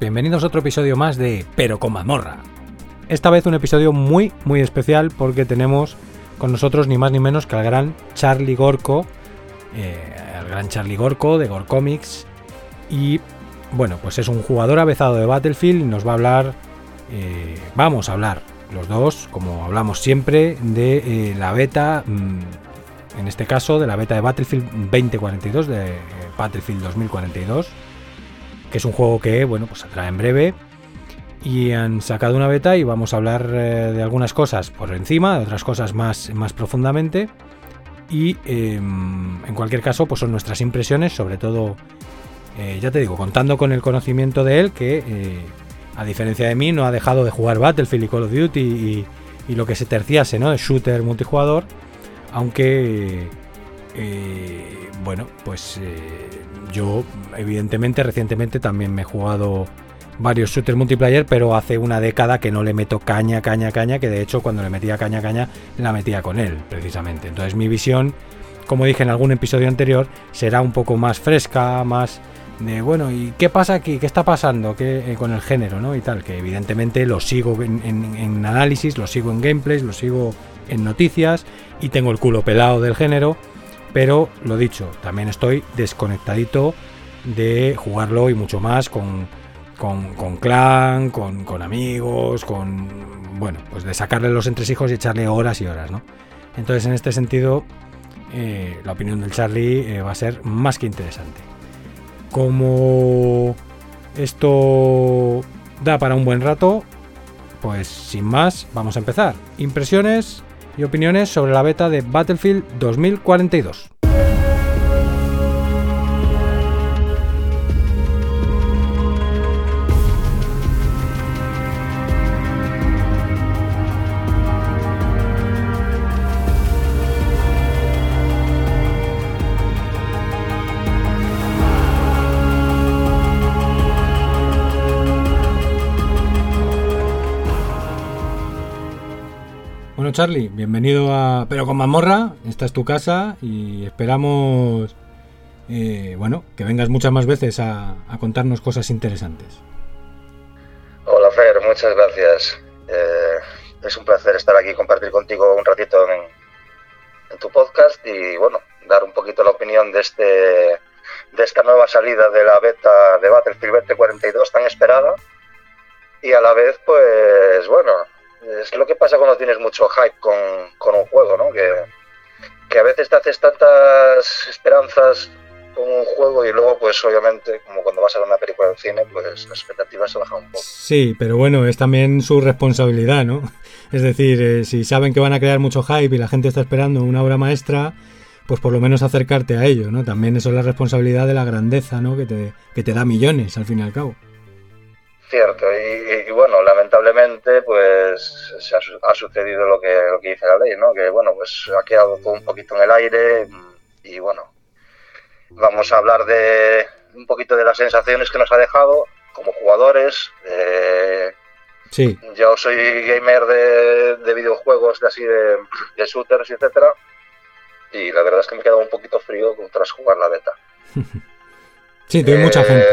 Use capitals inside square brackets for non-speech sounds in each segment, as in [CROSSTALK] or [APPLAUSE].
bienvenidos a otro episodio más de Pero con mazmorra. Esta vez un episodio muy, muy especial porque tenemos con nosotros ni más ni menos que al gran Charlie Gorko, eh, gran Charlie Gorko de Gorcomics. Y bueno, pues es un jugador avezado de Battlefield y nos va a hablar, eh, vamos a hablar los dos, como hablamos siempre, de eh, la beta, mm, en este caso de la beta de Battlefield 2042, de Battlefield 2042 que es un juego que, bueno, pues saldrá en breve. Y han sacado una beta y vamos a hablar eh, de algunas cosas por encima, de otras cosas más, más profundamente. Y em, en cualquier caso, pues son nuestras impresiones, sobre todo, eh, ya te digo, contando con el conocimiento de él, que eh, a diferencia de mí no ha dejado de jugar Battlefield y Call of Duty y, y lo que se terciase, ¿no? De shooter multijugador, aunque, bueno, pues yo, evidentemente, recientemente también me he jugado varios shooters multiplayer, pero hace una década que no le meto caña, caña, caña, que de hecho cuando le metía caña, caña, la metía con él, precisamente. Entonces mi visión, como dije en algún episodio anterior, será un poco más fresca, más de, bueno, ¿y qué pasa aquí? ¿Qué está pasando ¿Qué, eh, con el género, no? Y tal, que evidentemente lo sigo en, en análisis, lo sigo en gameplays, lo sigo en noticias y tengo el culo pelado del género pero lo dicho, también estoy desconectadito de jugarlo y mucho más con, con, clan, con, amigos, con. Bueno, pues de sacarle los entresijos y echarle horas y horas, ¿no? Entonces, en este sentido, eh, la opinión del Charlie eh, va a ser más que interesante. Como esto da para un buen rato, pues sin más, vamos a empezar. Impresiones y opiniones sobre la beta de Battlefield 2042. Charlie, bienvenido a Pero con Mamorra, esta es tu casa y esperamos, eh, bueno, que vengas muchas más veces a, contarnos cosas interesantes. Hola Fer, muchas gracias. Eh, es un placer estar aquí compartir contigo un ratito en, tu podcast y bueno, dar un poquito la opinión de este de esta nueva salida de la beta de Battlefield 2042 tan esperada y a la vez pues bueno es lo que pasa cuando tienes mucho hype con, un juego, ¿no? Que, a veces te haces tantas esperanzas con un juego y luego, pues obviamente, como cuando vas a ver una película de cine, pues las expectativas se bajan un poco. Sí, pero bueno, es también su responsabilidad, ¿no? [LAUGHS] Es decir, eh, si saben que van a crear mucho hype y la gente está esperando una obra maestra, pues por lo menos acercarte a ello, ¿no? También eso es la responsabilidad de la grandeza, ¿no? Que te, que te da millones, al fin y al cabo. Cierto, y, bueno, lamentablemente pues se ha, sucedido lo que, lo que dice la ley, ¿no? Que bueno, pues ha quedado todo un poquito en el aire y bueno, vamos a hablar de un poquito de las sensaciones que nos ha dejado como jugadores. sí. Yo soy gamer de, videojuegos, de así de, de shooters, etcétera, y la verdad es que me he quedado un poquito frío tras jugar la beta. [LAUGHS] sí, hay mucha gente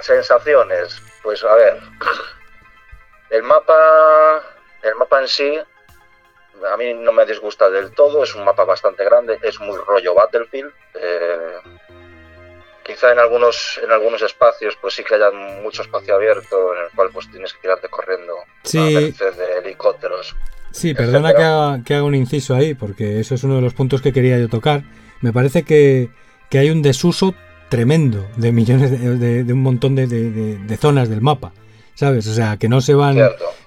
sensaciones, pues a ver, [CLEARS THROAT] el mapa, el mapa en sí, a mí no me disgusta del todo, es un mapa bastante grande, es muy rollo Battlefield. Eh, quizá en algunos, en algunos espacios pues sí que haya mucho espacio abierto en el cual pues tienes que tirarte corriendo sí. de helicópteros. Sí, perdona que haga, que haga, un inciso ahí, porque eso es uno de los puntos que quería yo tocar. Me parece que, que hay un desuso tremendo de millones de, un montón de, zonas del mapa, ¿sabes? O sea, que no se van,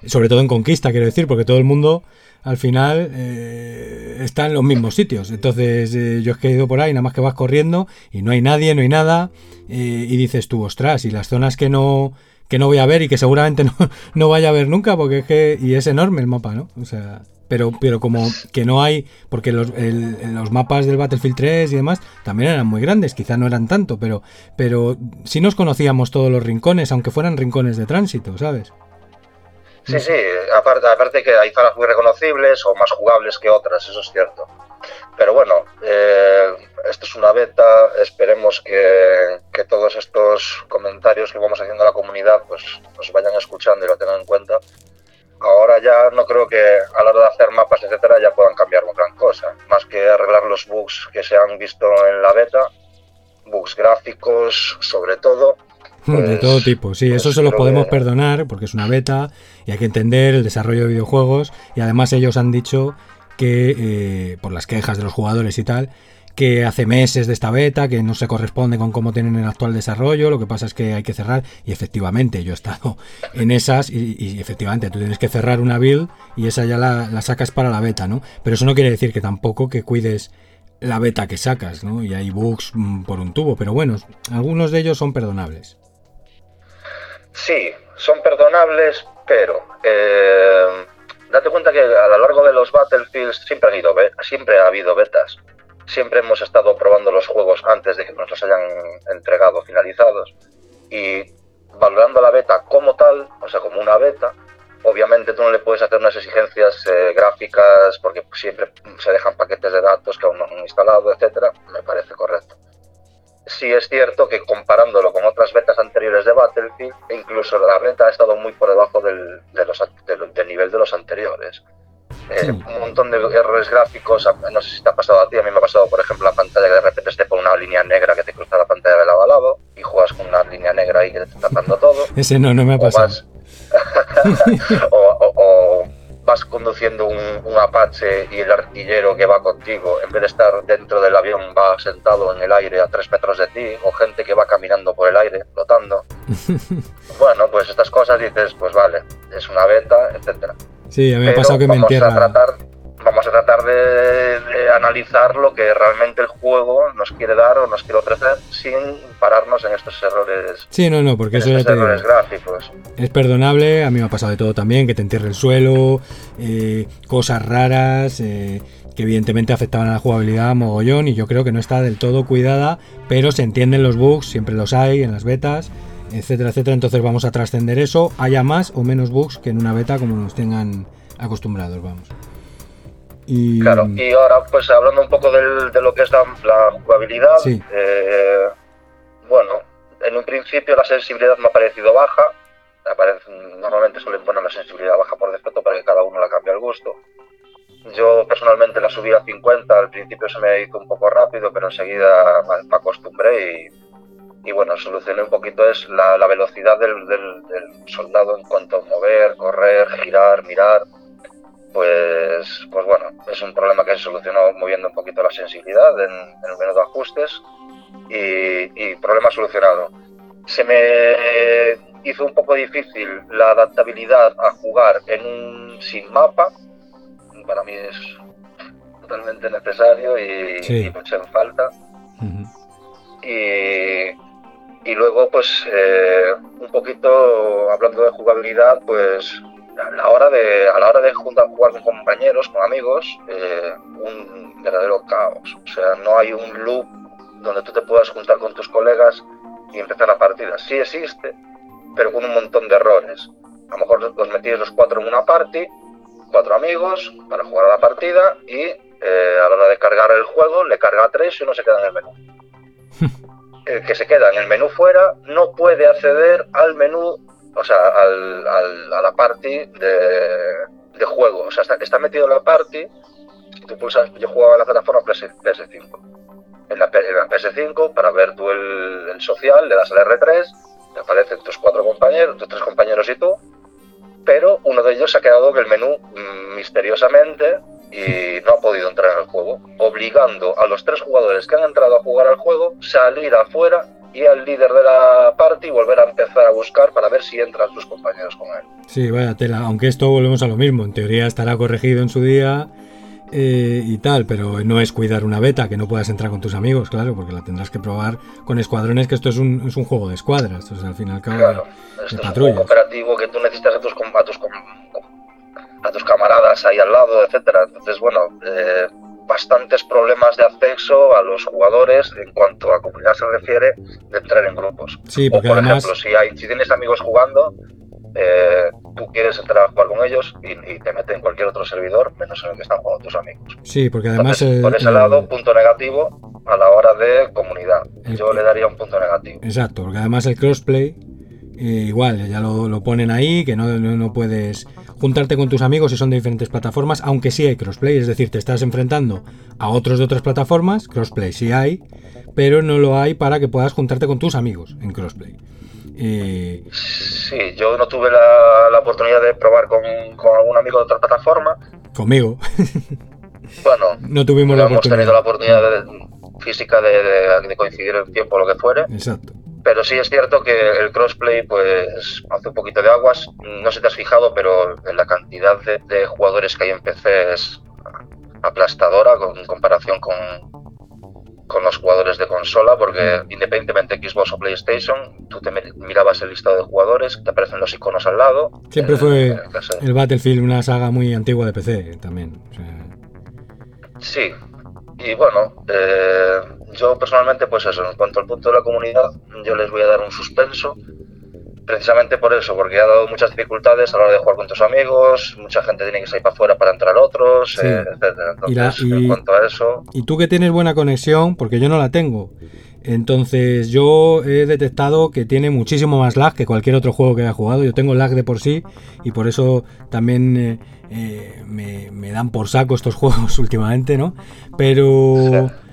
sobre todo en conquista, quiero decir, porque todo el mundo al final eh, está en los mismos sitios. Entonces eh, yo he caído por ahí, nada más que vas corriendo y no hay nadie, no hay nada, eh, y dices tú, ostras, y las zonas que no que no voy a ver y que seguramente [LAUGHS] no, no vaya a ver nunca, porque es que, y es enorme el mapa, ¿no? O sea, pero, pero como que no hay, porque los, los mapas del Battlefield 3 y demás también eran muy grandes, quizá no eran tanto, pero, pero sí nos conocíamos todos los rincones, aunque fueran rincones de tránsito, ¿sabes? Sí, sí, aparte, aparte que hay zonas muy reconocibles o más jugables que otras, eso es cierto. Pero bueno, eh, esto es una beta, esperemos que, que, todos estos comentarios que vamos haciendo a la comunidad pues nos vayan escuchando y lo tengan en cuenta. Ahora ya no creo que a la hora de hacer mapas, etcétera, ya puedan cambiar gran cosa, más que arreglar los bugs que se han visto en la beta, bugs gráficos sobre todo, de pues, todo tipo, sí, eso se los podemos perdonar porque es una beta y hay que entender el desarrollo de videojuegos y además ellos han dicho que, eh, por las quejas de los jugadores y tal, que hace meses de esta beta, que no se corresponde con cómo tienen el actual desarrollo, lo que pasa es que hay que cerrar y efectivamente yo he estado [LAUGHS] en esas y, efectivamente tú tienes que cerrar una build y esa ya la, sacas para la beta, ¿no? Pero eso no quiere decir que tampoco que cuides la beta que sacas, ¿no? Y hay bugs mm, por un tubo, pero bueno, algunos de ellos son perdonables. Sí, son perdonables, pero eh, date cuenta que a lo largo de los Battlefields siempre, han ido, siempre ha habido betas. Siempre hemos estado probando los juegos antes de que nos los hayan entregado finalizados. Y valorando la beta como tal, o sea, como una beta, obviamente tú no le puedes hacer unas exigencias eh, gráficas porque siempre se dejan paquetes de datos que aún no han instalado, etcétera. Me parece correcto sí es cierto que comparándolo con otras betas anteriores de Battlefield, incluso la beta ha estado muy por debajo del, del nivel de los anteriores. Eh, un montón de errores gráficos, no sé si te ha pasado a ti, a mí me ha pasado, por ejemplo, la pantalla que de repente esté por una línea negra que te cruza la pantalla de lado a lado y juegas con una línea negra ahí que te está tapando todo. [LAUGHS] Ese no, no me ha pasado. [LAUGHS] o, vas conduciendo un, Apache y el artillero que va contigo, en vez de estar dentro del avión, va sentado en el aire a tres metros de ti, o gente que va caminando por el aire, flotando. [LAUGHS] bueno, pues estas cosas dices, pues vale, es una beta, etcétera. Sí, a mí me ha pasado que me entierra. tratar vamos a tratar de, analizar lo que realmente el juego nos quiere dar o nos quiere ofrecer sin pararnos en estos errores. Sí, no, no, porque eso ya errores gráficos. Es perdonable, a mí me ha pasado de todo también, que te entierre el suelo, eh, cosas raras. Eh, que evidentemente afectaban a la jugabilidad mogollón y yo creo que no está del todo cuidada, pero se entienden los bugs, siempre los hay en las betas, etcétera, etcétera. Entonces vamos a trascender eso, haya más o menos bugs que en una beta como nos tengan acostumbrados, vamos. Y... Claro, y ahora pues hablando un poco de lo que es la, jugabilidad, eh, bueno, en un principio la sensibilidad me ha parecido baja, normalmente suelen poner la sensibilidad baja por defecto para que cada uno la cambie al gusto. Yo personalmente la subí a 50, al principio se me hizo un poco rápido, pero enseguida me, acostumbré y, bueno, solucioné un poquito es la, velocidad del, del, soldado en cuanto a mover, correr, girar, mirar pues, pues bueno, es un problema que se solucionó moviendo un poquito la sensibilidad en, el menú de ajustes y, problema solucionado. Se me hizo un poco difícil la adaptabilidad a jugar en un sin mapa, para mí es totalmente necesario y, sí. en falta. y, luego, pues, eh, un poquito hablando de jugabilidad, pues a la hora de, a la hora de juntar, jugar con compañeros, con amigos, eh, un verdadero caos. O sea, no hay un loop donde tú te puedas juntar con tus colegas y empezar la partida. Sí existe, pero con un montón de errores. A lo mejor los metías los cuatro en una party, cuatro amigos, para jugar a la partida y eh, a la hora de cargar el juego le carga a tres y uno se queda en el menú. [LAUGHS] que se queda en el menú fuera no puede acceder al menú o sea, al, a la party de, juego. O sea, está, metido en la party. Tú pulsas, yo jugaba en la plataforma PS, 5 En la, PS5, para ver tú el, social, le das al R3, te aparecen tus cuatro compañeros, tus tres compañeros y tú, pero uno de ellos se ha quedado en el menú mm, misteriosamente y no ha podido entrar en el juego, obligando a los tres jugadores que han entrado a jugar al juego salir afuera y al líder de la party volver a empezar a buscar para ver si entran sus compañeros con él. Sí, vaya tela, aunque esto volvemos a lo mismo, en teoría estará corregido en su día eh, y tal, pero no es cuidar una beta que no puedas entrar con tus amigos, claro, porque la tendrás que probar con escuadrones, que esto es un, es un juego de escuadras, entonces al fin y al cabo claro, esto es un juego operativo que tú necesitas a tus, a tus, a tus camaradas ahí al lado, etcétera, entonces bueno... Eh, bastantes problemas de acceso a los jugadores en cuanto a comunidad se refiere de entrar en grupos. Sí, porque por además... ejemplo, si, hay, si tienes amigos jugando, eh, tú quieres entrar a jugar con ellos y, te meten en cualquier otro servidor, menos en el que están jugando tus amigos. Sí, porque además... por ese lado, punto negativo a la hora de comunidad. Yo le daría un punto negativo. Exacto, porque además el crossplay, eh, igual, ya lo, ponen ahí, que no, no, puedes juntarte con tus amigos si son de diferentes plataformas, aunque sí hay crossplay, es decir, te estás enfrentando a otros de otras plataformas, crossplay sí hay, pero no lo hay para que puedas juntarte con tus amigos en crossplay. Eh, sí, yo no tuve la, oportunidad de probar con, algún amigo de otra plataforma. Conmigo. [LAUGHS] bueno, no tuvimos la hemos tenido la oportunidad física de, coincidir en tiempo o lo que fuere. Exacto. Pero sí es cierto que el crossplay pues hace un poquito de aguas. No sé si te has fijado, pero la cantidad de, jugadores que hay en PC es aplastadora con, en comparación con, con los jugadores de consola, porque independientemente Xbox o PlayStation, tú te mirabas el listado de jugadores, te aparecen los iconos al lado. Siempre fue el Battlefield una saga muy antigua de PC también. Sí, y bueno, eh, yo personalmente, pues eso, en cuanto al punto de la comunidad, yo les voy a dar un suspenso precisamente por eso, porque ha dado muchas dificultades a la hora de jugar con tus amigos, mucha gente tiene que salir para afuera para entrar otros, eh, Entonces, y en cuanto a eso... Y tú que tienes buena conexión, porque yo no la tengo, entonces yo he detectado que tiene muchísimo más lag que cualquier otro juego que haya jugado. Yo tengo lag de por sí y por eso también eh, eh, me, me, dan por saco estos juegos [LAUGHS] últimamente, ¿no? Pero... [LAUGHS]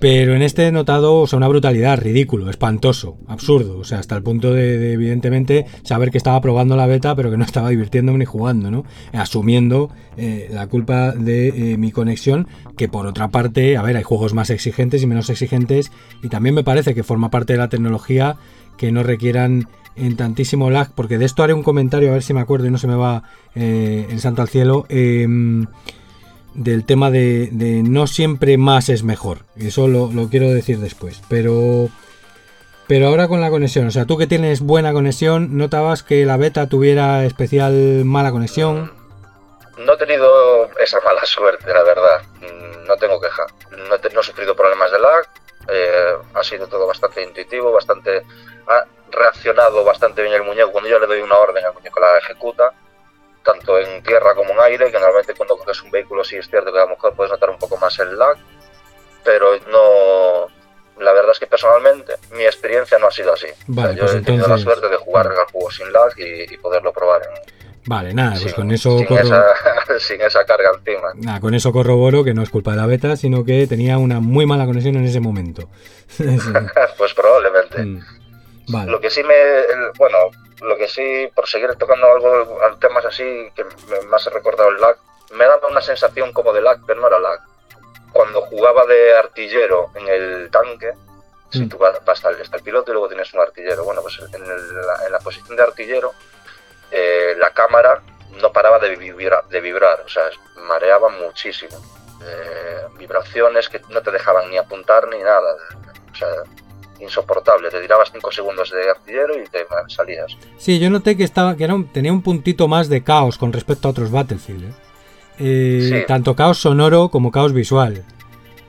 Pero en este he notado o sea, una brutalidad, ridículo, espantoso, absurdo. O sea, hasta el punto de, evidentemente, saber que estaba probando la beta, pero que no estaba divirtiéndome ni jugando, ¿no? Asumiendo eh, la culpa de eh, mi conexión, que por otra parte, a ver, hay juegos más exigentes y menos exigentes, y también me parece que forma parte de la tecnología que no requieran en tantísimo lag, porque de esto haré un comentario, a ver si me acuerdo y no se me va eh, el santo al cielo. Em, del tema de, no siempre más es mejor. Eso lo, quiero decir después. Pero, pero ahora con la conexión, o sea, tú que tienes buena conexión, ¿notabas que la beta tuviera especial mala conexión? No he tenido esa mala [LAUGHS] suerte, la verdad. No tengo queja. No he, sufrido problemas de lag. Eh, ha sido todo bastante intuitivo, bastante... Ha reaccionado bastante bien el muñeco. Cuando yo le doy una orden, el muñeco la ejecuta tanto en tierra como en aire, que normalmente cuando coges un vehículo sí es cierto que a lo mejor puedes notar un poco más el lag, pero no... La verdad es que personalmente mi experiencia no ha sido así. Vale, yo pues he tenido la suerte de jugar al juego sin lag y, poderlo probar Vale, nada, pues con eso sin, esa, [LAUGHS] sin esa carga encima. Nada, con eso corroboro que no es culpa de la beta, sino que tenía una muy mala conexión en ese momento. [LAUGHS] [LAUGHS] pues probablemente. Mm. Vale. Lo que sí me. bueno, lo que sí, por seguir tocando algo, temas así, que más he recordado el lag, me daba una sensación como de lag, pero no era lag. Cuando jugaba de artillero en el tanque, si mm. tú vas, hasta el, el, piloto y luego tienes un artillero, bueno, pues en, la, posición de artillero, eh, la cámara no paraba de vibrar, de vibrar o sea, mareaba muchísimo. Eh, vibraciones que no te dejaban ni apuntar ni nada. O sea, insoportable. Te tirabas 5 segundos de artillero y te salías. Sí, yo noté que estaba que tenía un puntito más de caos con respecto a otros Battlefield. ¿eh? Eh, tanto caos sonoro como caos visual.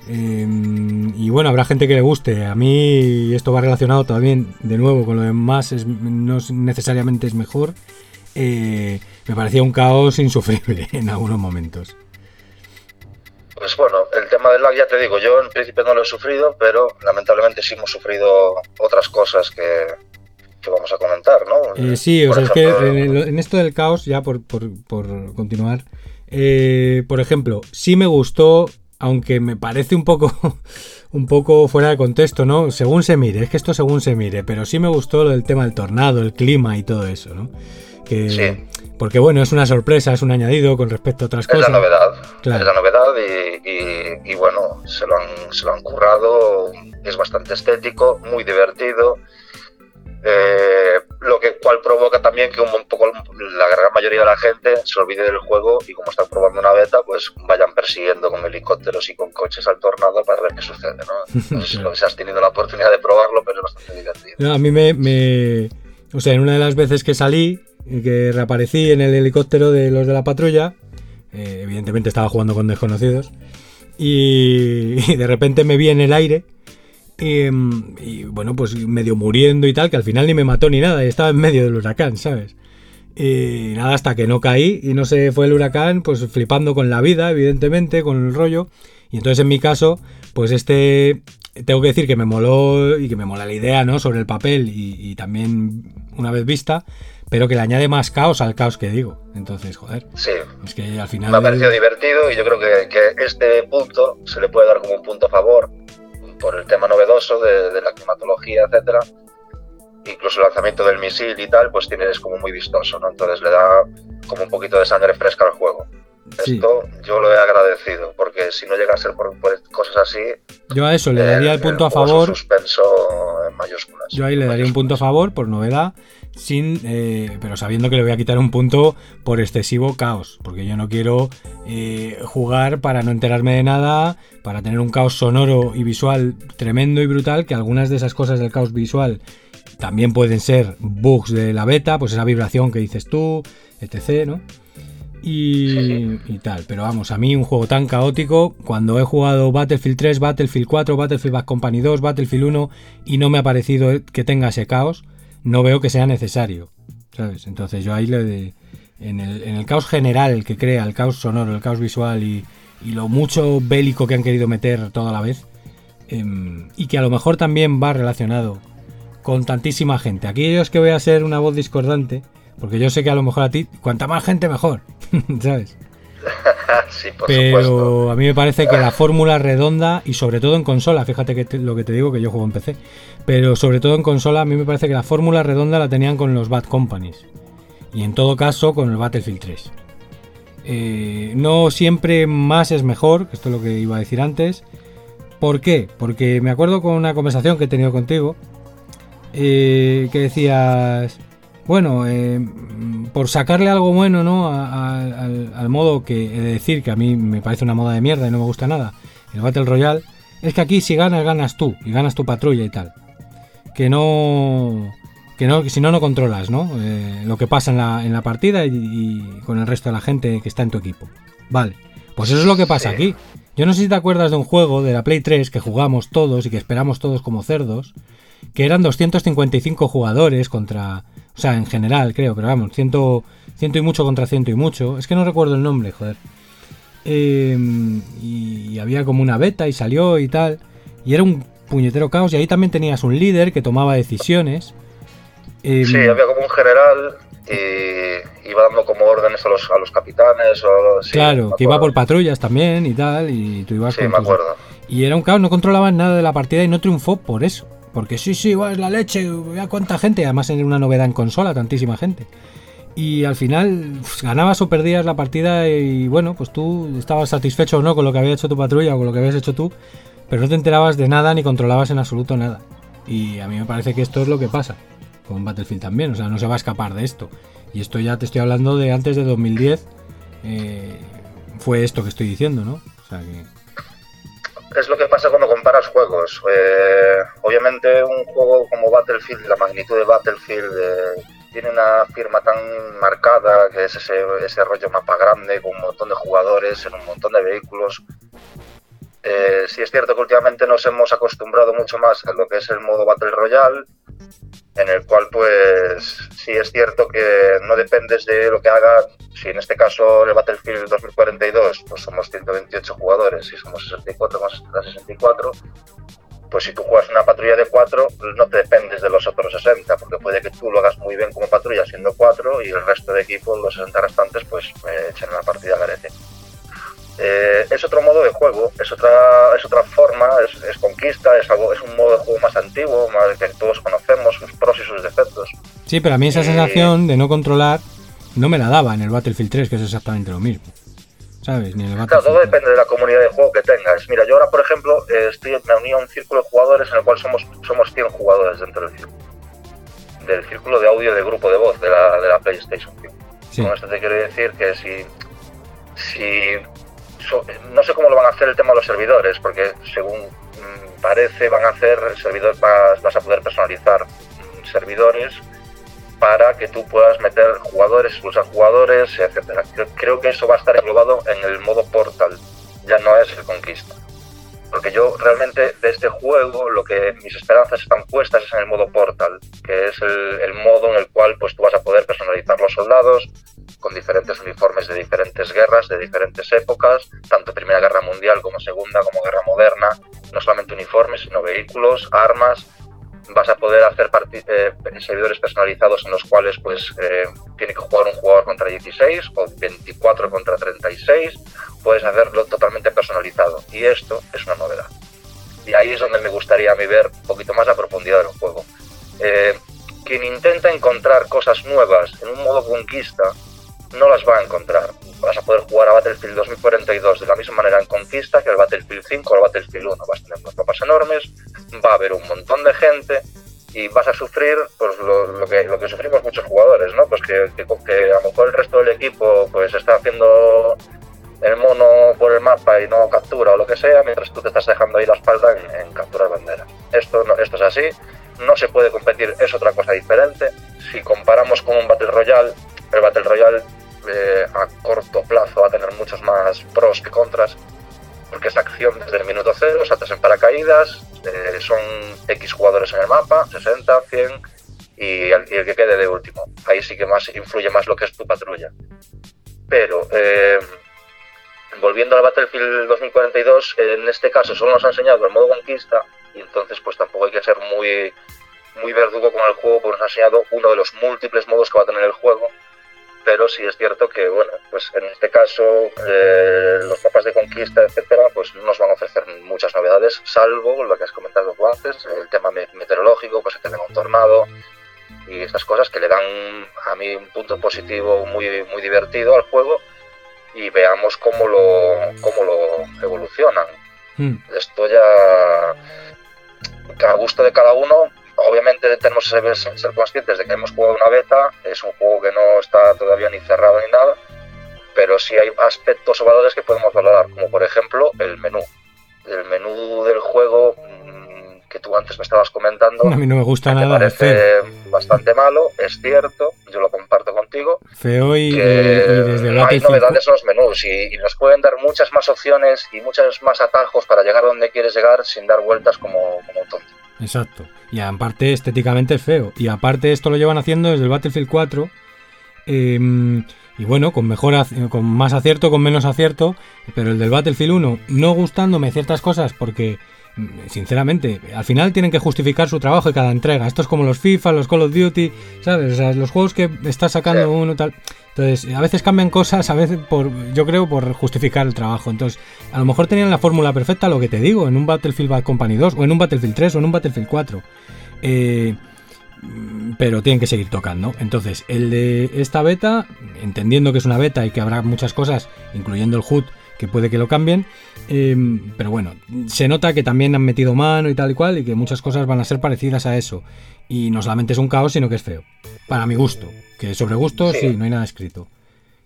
Em, y bueno, habrá gente que le guste. A mí esto va relacionado también, de nuevo, con lo demás, es, no necesariamente es mejor. Eh, me parecía un caos insufrible [LAUGHS] en algunos momentos. Pues bueno, el tema del lag ya te digo, yo en principio no lo he sufrido, pero lamentablemente sí hemos sufrido otras cosas que, vamos a comentar, ¿no? Eh, sí, o sea, es que en, esto del caos, ya por, continuar, eh, por ejemplo, sí me gustó, aunque me parece un poco, [LAUGHS] un poco fuera de contexto, ¿no? Según se mire, es que esto según se mire, pero sí me gustó lo del tema del tornado, el clima y todo eso, ¿no? Que, Porque bueno, es una sorpresa, es un añadido con respecto a otras cosas. Es la novedad, es la novedad y, bueno, se lo, han, se lo han currado, es bastante estético, muy divertido. Eh, lo que cual provoca también que un, poco la gran mayoría de la gente se olvide del juego y como están probando una beta, pues vayan persiguiendo con helicópteros y con coches al tornado para ver qué sucede, ¿no? [LAUGHS] No sé si has tenido la oportunidad de probarlo, pero es bastante divertido. a mí me, me, O sea, en una de las veces que salí, que reaparecí en el helicóptero de los de la patrulla. Eh, evidentemente estaba jugando con desconocidos. Y, [LAUGHS] de repente me vi en el aire. Y, bueno, pues medio muriendo y tal, que al final ni me mató ni nada. Y estaba en medio del huracán, ¿sabes? Y nada, hasta que no caí y no se fue el huracán, pues flipando con la vida, evidentemente, con el rollo. Y entonces en mi caso, pues este, tengo que decir que me moló y que me mola la idea, ¿no? Sobre el papel y, también una vez vista, pero que le añade más caos al caos que digo. Entonces, joder. Sí. Es que al final... Me ha parecido divertido y yo creo que, que este punto se le puede dar como un punto a favor por el tema novedoso de, de la climatología, etcétera incluso el lanzamiento del misil y tal, pues tienes como muy vistoso, ¿no? Entonces le da como un poquito de sangre fresca al juego. Esto yo lo he agradecido, porque si no llega a ser por, cosas así... Yo a eso le daría el, punto a favor... Suspenso en mayúsculas. Yo ahí le daría un punto a favor por novedad, sin, eh, pero sabiendo que le voy a quitar un punto por excesivo caos, porque yo no quiero eh, jugar para no enterarme de nada, para tener un caos sonoro y visual tremendo y brutal, que algunas de esas cosas del caos visual también pueden ser bugs de la beta, pues esa vibración que dices tú, etc., ¿no? Y, tal, pero vamos, a mí un juego tan caótico, cuando he jugado Battlefield 3, Battlefield 4, Battlefield Bad Company 2, Battlefield 1 y no me ha parecido que tenga ese caos, no veo que sea necesario, ¿sabes? Entonces yo ahí le en, el, caos general el que crea, el caos sonoro, el caos visual y, lo mucho bélico que han querido meter toda la vez, em, y que a lo mejor también va relacionado con tantísima gente. Aquí yo es que voy a ser una voz discordante, porque yo sé que a lo mejor a ti, cuanta más gente mejor, [LAUGHS] ¿sabes? [LAUGHS] sí, por Pero a mí me parece que la fórmula redonda y sobre todo en consola, fíjate que lo que te digo que yo juego en PC, pero sobre todo en consola a mí me parece que la fórmula redonda la tenían con los Bad Companies y en todo caso con el Battlefield 3. Eh, no siempre más es mejor, esto es lo que iba a decir antes. ¿Por qué? Porque me acuerdo con una conversación que he tenido contigo eh, que decías, bueno, eh, por sacarle algo bueno, ¿no? al, modo que he de decir que a mí me parece una moda de mierda y no me gusta nada, el Battle Royale, es que aquí si ganas, ganas tú, y ganas tu patrulla y tal. Que no. Que no, si no, no controlas, ¿no? Eh, lo que pasa en la, en la partida y, con el resto de la gente que está en tu equipo. Vale. Pues eso es lo que pasa aquí. Yo no sé si te acuerdas de un juego de la Play 3 que jugamos todos y que esperamos todos como cerdos, que eran 255 jugadores contra... O sea, en general, creo, pero vamos, ciento, ciento y mucho contra ciento y mucho. Es que no recuerdo el nombre, joder. Em, y, había como una beta y salió y tal. Y era un puñetero caos. Y ahí también tenías un líder que tomaba decisiones. Em, sí, había como un general y iba dando como órdenes a los, a los capitanes. O, claro, que iba por patrullas también y tal. Y tú ibas sí, me acuerdo. Y era un caos, no controlaban nada de la partida y no triunfó por eso. Porque sí, sí, es la leche, vea cuánta gente, además en una novedad en consola, tantísima gente. Y al final ganabas o perdías la partida y bueno, pues tú estabas satisfecho o no con lo que había hecho tu patrulla o con lo que habías hecho tú, pero no te enterabas de nada ni controlabas en absoluto nada. Y a mí me parece que esto es lo que pasa con Battlefield también, o sea, no se va a escapar de esto. Y esto ya te estoy hablando de antes de 2010, eh, fue esto que estoy diciendo, ¿no? O sea que es lo que pasa cuando comparas juegos. Eh, obviamente un juego como Battlefield, la magnitud de Battlefield, eh, tiene una firma tan marcada que es ese, ese rollo mapa grande con un montón de jugadores en un montón de vehículos. Eh, sí es cierto que últimamente nos hemos acostumbrado mucho más a lo que es el modo Battle Royale, en el cual pues sí es cierto que no dependes de lo que haga, si en este caso el Battlefield 2042 pues somos 128 jugadores y somos 64 más 64, pues si tú juegas una patrulla de 4 no te dependes de los otros 60, porque puede que tú lo hagas muy bien como patrulla siendo 4 y el resto de equipos, los 60 restantes, pues eh, echen la partida a garete. Eh, es otro modo de juego, es otra, es otra forma, es, conquista, es, algo, es un modo de juego más antiguo, más que todos conocemos, sus pros y sus defectos. Sí, pero a mí esa sensación de no controlar no me la daba en el Battlefield 3, que es exactamente lo mismo. ¿Sabes? Ni claro, todo depende de la comunidad de juego que tengas. Mira, yo ahora, por ejemplo, eh, estoy, me uní a un círculo de jugadores en el cual somos, somos 100 jugadores dentro del círculo. Del círculo de audio de grupo de voz de la, de la PlayStation. Con esto te quiero decir que si, si no sé cómo lo van a hacer el tema de los servidores, porque según mm, parece van a hacer servidores, vas, a poder personalizar mm, servidores para que tú puedas meter jugadores, expulsar jugadores, etcétera. Creo, que eso va a estar englobado en el modo portal, ya no es el conquista. porque yo realmente de este juego lo que mis esperanzas están puestas es en el modo Portal, que es el, modo en el cual pues tú vas a poder personalizar los soldados con diferentes uniformes de diferentes guerras, de diferentes épocas, tanto Primera Guerra Mundial como Segunda, como Guerra Moderna, no solamente uniformes, sino vehículos, armas, vas a poder hacer eh, servidores personalizados en los cuales pues eh, tiene que jugar un jugador contra 16 o 24 contra 36, puedes hacerlo totalmente personalizado y esto es una novedad. Y ahí es donde me gustaría a mí ver un poquito más la profundidad del juego. Eh, quien intenta encontrar cosas nuevas en un modo conquista no las va a encontrar. Vas a poder jugar a Battlefield 2042 de la misma manera en conquista que el Battlefield 5 o el Battlefield 1. Vas a tener unos mapas enormes, va a haber un montón de gente y vas a sufrir pues lo, que, lo que sufrimos muchos jugadores, ¿no? Pues que, que, que, a lo mejor el resto del equipo pues está haciendo el mono por el mapa y no captura o lo que sea, mientras tú te estás dejando ahí la espalda en, capturar banderas. Esto, esto es así, no se puede competir, es otra cosa en paracaídas, eh, son X jugadores en el mapa, 60, 100, y el, que quede de último. Ahí sí que más influye más lo que es tu patrulla. Pero, eh, volviendo al Battlefield 2042, en este caso solo nos ha enseñado el modo conquista, y entonces pues tampoco hay que ser muy, muy verdugo con el juego, porque nos ha enseñado uno de los múltiples modos que va a tener el juego, pero sí es cierto que, bueno, pues en este caso eh, los mapas de conquista, positivo muy, muy divertido al juego y veamos cómo lo, cómo lo evolucionan. Hmm. Esto ya a gusto de cada uno obviamente tenemos que ser, conscientes de que hemos jugado una beta, es un juego que no está todavía ni cerrado ni nada, pero sí hay aspectos o valores que podemos valorar, como por ejemplo el menú. El menú del juego mm, que tú antes me estabas comentando. A mí no me gusta nada. Me parece bastante malo, es cierto, yo lo comparto contigo. Feo y, desde no hay novedades en los menús y, y, nos pueden dar muchas más opciones y muchos más atajos para llegar a donde quieres llegar sin dar vueltas como, como tonto. Exacto. Y aparte estéticamente es feo. Y aparte esto lo llevan haciendo desde el Battlefield 4. Em, y bueno, con mejor con más acierto, con menos acierto. Pero el del Battlefield 1 no gustándome ciertas cosas porque sinceramente, al final tienen que justificar su trabajo y cada entrega. Esto es como los FIFA, los Call of Duty, ¿sabes? O sea, los juegos que está sacando uno tal. Entonces, a veces cambian cosas, a veces por, yo creo, por justificar el trabajo. Entonces, a lo mejor tenían la fórmula perfecta, lo que te digo, en un Battlefield Bad Company 2, o en un Battlefield 3, o en un Battlefield 4. Eh, pero tienen que seguir tocando. Entonces, el de esta beta, entendiendo que es una beta y que habrá muchas cosas, incluyendo el HUD, que puede que lo cambien. Em, pero bueno, se nota que también han metido mano y tal y cual, y que muchas cosas van a ser parecidas a eso. Y no solamente es un caos, sino que es feo. Para mi gusto. Que sobre gusto, sí, no hay nada escrito.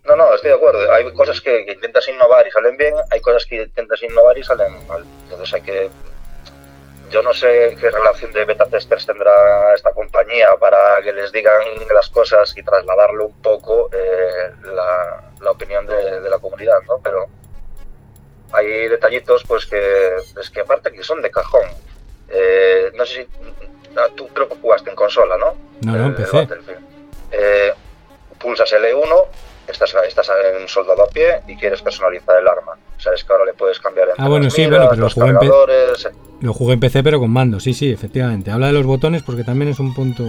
No, no, estoy de acuerdo. Hay cosas que, intentas innovar y salen bien, hay cosas que intentas innovar y salen mal. Entonces hay que yo no sé qué relación de beta testers tendrá esta compañía para que les digan las cosas y trasladarlo un poco eh, la, opinión de, de, la comunidad, ¿no? Pero hay detallitos pues que es que aparte que son de cajón. Eh, no sé si ah, tú creo que jugaste en consola, ¿no? No, no, empecé. Eh, pulsas L1, estás, estás en un soldado a pie y quieres personalizar el arma. Sabes que ahora le puedes cambiar Ah, bueno, sí, bueno, pero lo jugué, en lo jugué en PC pero con mando, sí, sí, efectivamente. Habla de los botones porque también es un punto...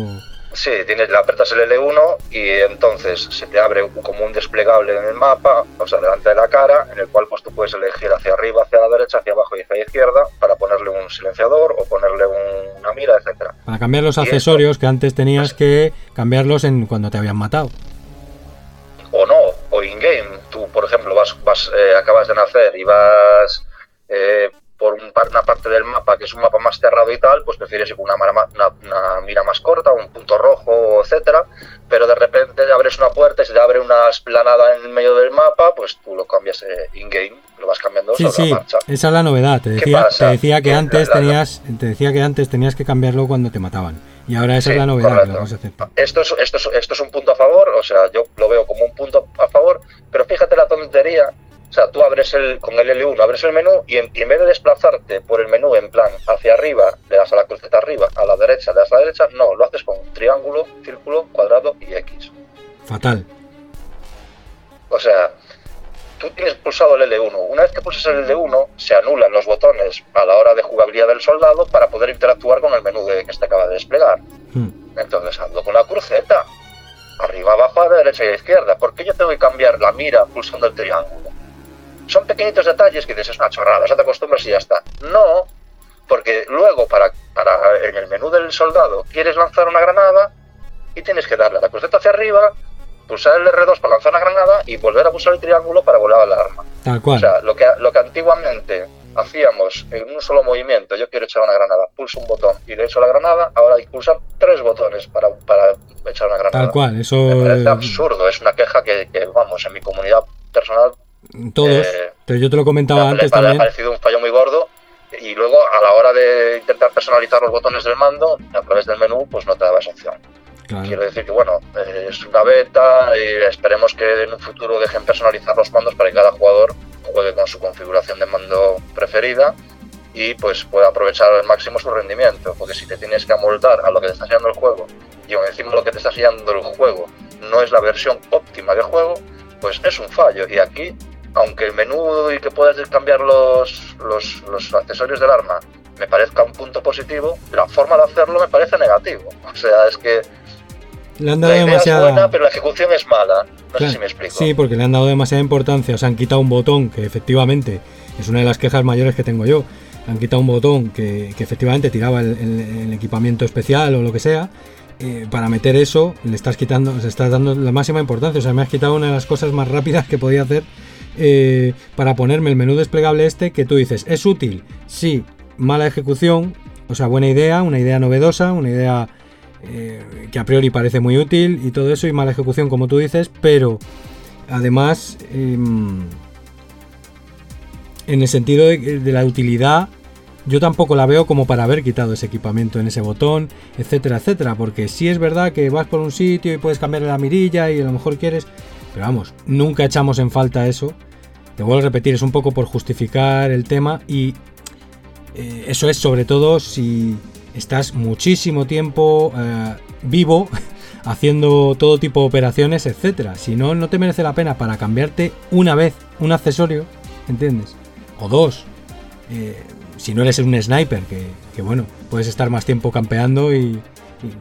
Sí, tienes, le apretas el L1 y entonces se te abre como un desplegable en el mapa, o sea, delante de la cara, en el cual pues tú puedes elegir hacia arriba, hacia la derecha, hacia abajo y hacia la izquierda para ponerle un silenciador o ponerle una mira, etcétera. Para cambiar los accesorios que antes tenías que cambiarlos en cuando te habían matado. O no, o in-game. Tú, por ejemplo, vas, vas eh, acabas de nacer y vas eh, por una parte del mapa que es un mapa más cerrado y tal, pues prefieres ir con una, una, mira más corta, un punto rojo, etcétera, pero de repente abres una puerta y se te abre una esplanada en el medio del mapa, pues tú lo cambias eh, in-game, lo vas cambiando sí, sí, Esa es la novedad, te decía, te decía que antes tenías, te decía que antes tenías que cambiarlo cuando te mataban. Y ahora esa es la novedad Esto es, esto, es, esto es un punto a favor, o sea, yo lo veo como un punto a favor, pero fíjate la tontería O sea, tú abres el, con el L1, abres el menú y en, vez de desplazarte por el menú en plan hacia arriba, le das a la cruceta arriba, a la derecha, le das a la derecha, no, lo haces con triángulo, círculo, cuadrado y X. Fatal. O sea, tú tienes pulsado el L1. Una vez que pulsas el L1, se anulan los botones a la hora de jugabilidad del soldado para poder interactuar con el menú de, que se acaba de desplegar. Hmm. Entonces ando con la cruceta, arriba, abajo, a derecha y a izquierda. ¿Por qué yo tengo que cambiar la mira pulsando el triángulo? Son pequeñitos detalles que dices, es una chorrada, ya te acostumbras y ya está. No, porque luego para, para en el menú del soldado quieres lanzar una granada y tienes que darle a la cruceta hacia arriba, pulsar el R2 para lanzar una granada y volver a pulsar el triángulo para volar al arma. Tal cual. O sea, lo que, lo que antiguamente hacíamos en un solo movimiento, yo quiero echar una granada, pulso un botón y le echo la granada, ahora hay que pulsar tres botones para, para echar una granada. Tal cual, eso... Me parece absurdo, es una queja que, vamos, en mi comunidad personal... Todos, eh, pero yo te lo comentaba antes también. Me ha parecido un fallo muy gordo y luego a la hora de intentar personalizar los botones del mando, a través del menú, pues no te daba esa opción. Quiero decir que, bueno, es una beta y esperemos que en un futuro dejen personalizar los mandos para que cada jugador juegue con su configuración de mando preferida y pues pueda aprovechar al máximo su rendimiento. Porque si te tienes que amoldar a lo que te está enseñando el juego y encima lo que te está enseñando el juego no es la versión óptima del juego, pues es un fallo. Y aquí, aunque el menú y que puedas cambiar los, los, los accesorios del arma me parezca un punto positivo, la forma de hacerlo me parece negativo. O sea, es que le han dado demasiada... buena, pero la ejecución es mala. No sé si me explico. Sí, porque le han dado demasiada importancia. O sea, han quitado un botón que efectivamente es una de las quejas mayores que tengo yo. Han quitado un botón que, efectivamente tiraba el, equipamiento especial o lo que sea. Eh, para meter eso, le estás quitando, se está dando la máxima importancia. O sea, me has quitado una de las cosas más rápidas que podía hacer eh, para ponerme el menú desplegable este que tú dices, ¿es útil? Sí, mala ejecución, o sea, buena idea, una idea novedosa, una idea eh, que a priori parece muy útil y todo eso y mala ejecución como tú dices, pero además em, en el sentido de, la utilidad yo tampoco la veo como para haber quitado ese equipamiento en ese botón, etcétera, etcétera, porque si es verdad que vas por un sitio y puedes cambiar la mirilla y a lo mejor quieres, pero vamos, nunca echamos en falta eso. Te vuelvo a repetir, es un poco por justificar el tema y eh, eso es sobre todo si estás muchísimo tiempo eh, vivo [LAUGHS] haciendo todo tipo de operaciones, etcétera. Si no, no te merece la pena para cambiarte una vez un accesorio, ¿entiendes? O dos. Eh, si no eres un sniper, que, bueno, puedes estar más tiempo campeando y,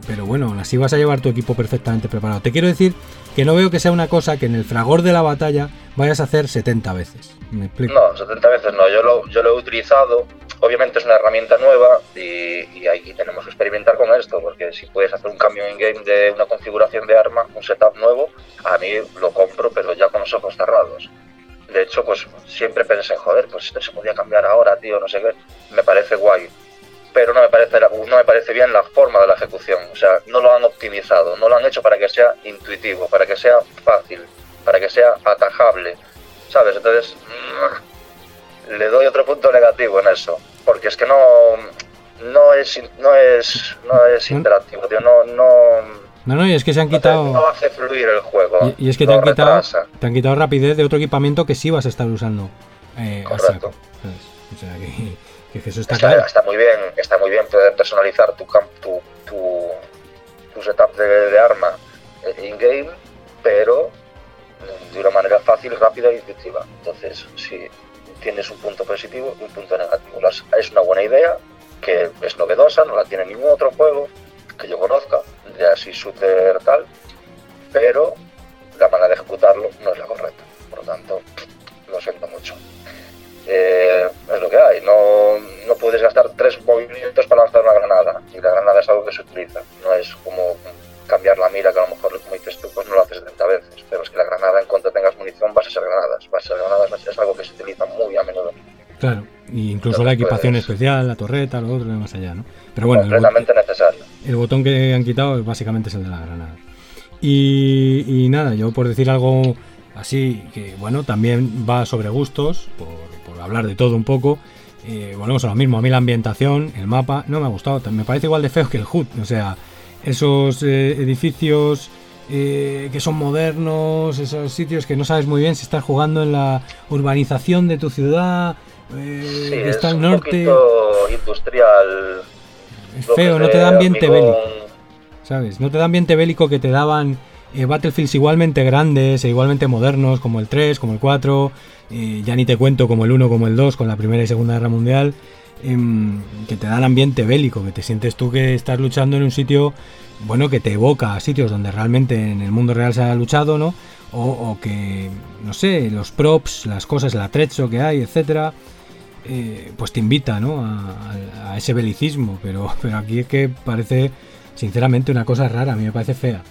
Pero bueno, así vas a llevar tu equipo perfectamente preparado. Te quiero decir que no veo que sea una cosa que en el fragor de la batalla vayas a hacer 70 veces. No, 70 veces no. Yo lo, yo lo he utilizado Obviamente es una herramienta nueva y, ahí tenemos que experimentar con esto, porque si puedes hacer un cambio en game de una configuración de arma, un setup nuevo, a mí lo compro, pero ya con los ojos cerrados. De hecho, pues siempre pensé, joder, pues esto se podía cambiar ahora, tío, no sé qué. Me parece guay, pero no me parece, no me parece bien la forma de la ejecución. O sea, no lo han optimizado, no lo han hecho para que sea intuitivo, para que sea fácil, para que sea atajable, ¿sabes? Entonces, mm, le doy otro punto negativo en eso porque es que no no es no es no es interactivo, tío, no no no, no, y es que se han quitado. No, hace fluir el juego. Y, es que te han, quitado, te han quitado rapidez de otro equipamiento que sí vas a estar usando. Eh, Correcto. O sea, que, que eso está, claro. Está muy bien, está muy bien poder personalizar tu, tu, tu, tu setup de, de arma in-game, pero de una manera fácil, rápida y intuitiva. Entonces, sí, tienes un punto positivo y un punto negativo. es una buena idea, que es novedosa, no la tiene ningún otro juego que yo conozca, de así shooter tal, pero la manera de ejecutarlo no es la correcta. Por lo tanto, lo siento mucho. Eh, es lo que hay, no, no puedes gastar tres movimientos para lanzar una granada, y la granada es algo que se utiliza, no es como cambiar la mira, que a lo mejor, como dices tú, pues no lo haces 70 veces. Pero es que la granada, en cuanto tengas munición, vas a ser granadas. Vas a ser granadas es algo que se utiliza muy a menudo. Claro, y incluso la equipación especial, la torreta, lo otro, más allá, ¿no? Pero bueno, completamente necesario. El botón que han quitado básicamente es el de la granada. Y, nada, yo por decir algo así, que bueno, también va sobre gustos, por, hablar de todo un poco. Eh, volvemos a lo mismo, a mí la ambientación, el mapa, no me ha gustado, me parece igual de feo que el HUD, o sea, esos eh, edificios eh, que son modernos, esos sitios que no sabes muy bien si estás jugando en la urbanización de tu ciudad, sí, está al norte. industrial. Es feo, no te dan ambiente bélico. ¿Sabes? No te dan ambiente bélico que te daban eh, Battlefields igualmente grandes e igualmente modernos, como el 3, como el 4, eh, ya ni te cuento como el 1, como el 2, con la Primera y Segunda Guerra Mundial, em, que te dan ambiente bélico, que te sientes tú que estás luchando en un sitio, bueno, que te evoca a sitios donde realmente en el mundo real se ha luchado, ¿no? O, que, no sé, los props, las cosas, el atrecho que hay, etcétera, eh, pues te invita, ¿no? A, ese belicismo, pero, [LAUGHS] pero aquí es que parece sinceramente una cosa rara, a mí me parece fea.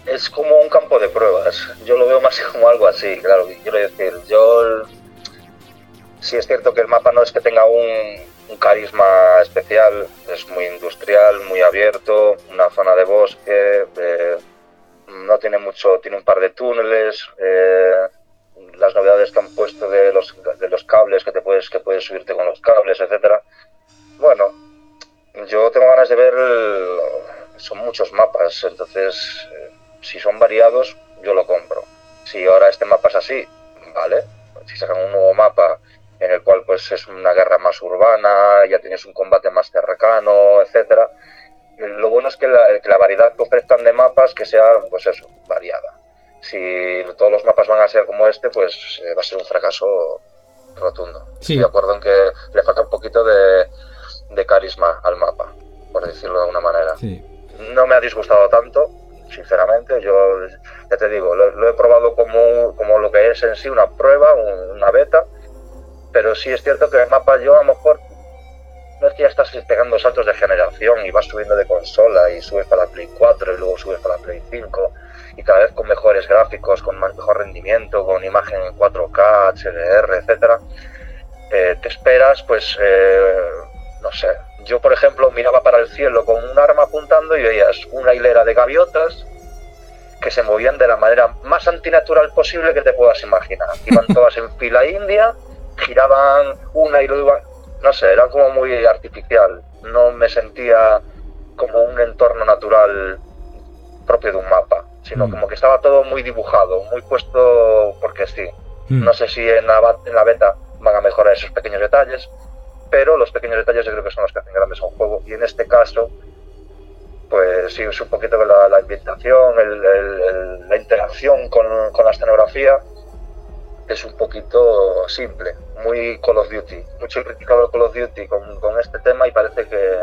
De pruebas, yo lo veo más [LAUGHS] como algo así, claro, quiero decir, yo sí es cierto que el mapa no es que tenga un, carisma especial, es muy industrial, muy abierto, una zona de bosque, no tiene mucho, tiene un par de túneles, eh, las novedades que han puesto de los, de los cables que te puedes que puedes subirte con los cables, etcétera. Bueno, yo tengo ganas de ver son muchos mapas, entonces eh, si son variados, yo lo compro. Si ahora este mapa es así, vale. Si sacan un nuevo mapa en el cual pues es una guerra más urbana, ya tienes un combate más cercano, etcétera. Lo bueno es que la, variedad que ofrezcan de mapas que sea, pues eso, variada. Si todos los mapas van a ser como este, pues eh, va a ser un fracaso rotundo. Estoy de acuerdo en que le falta un poquito de, de carisma al mapa, por decirlo de alguna manera. Sí no me ha disgustado tanto, sinceramente. Yo ya te digo, lo, he probado como, como, lo que es en sí una prueba, una beta, pero sí es cierto que el mapa yo a lo mejor no es que ya estás pegando saltos de generación y vas subiendo de consola y subes para la Play 4 y luego subes para la Play 5 y cada vez con mejores gráficos, con más, mejor rendimiento, con imagen en 4K, HDR, etcétera. Eh, te esperas, pues, eh, no sé, yo, por ejemplo, miraba para el cielo con un arma apuntando y veías una hilera de gaviotas que se movían de la manera más antinatural posible que te puedas imaginar. Iban [LAUGHS] todas en fila india, giraban una y iban... No sé, era como muy artificial. No me sentía como un entorno natural propio de un mapa, sino mm. como que estaba todo muy dibujado, muy puesto porque sí. Mm. No sé si en la, en la beta van a mejorar esos pequeños detalles, pero los pequeños detalles yo creo que son los que hacen grandes a un juego. Y en este caso, pues sí, es un poquito la, la ambientación, la interacción con, la escenografía es un poquito simple, muy Call of Duty. Mucho criticado Call of Duty con, con este tema y parece que,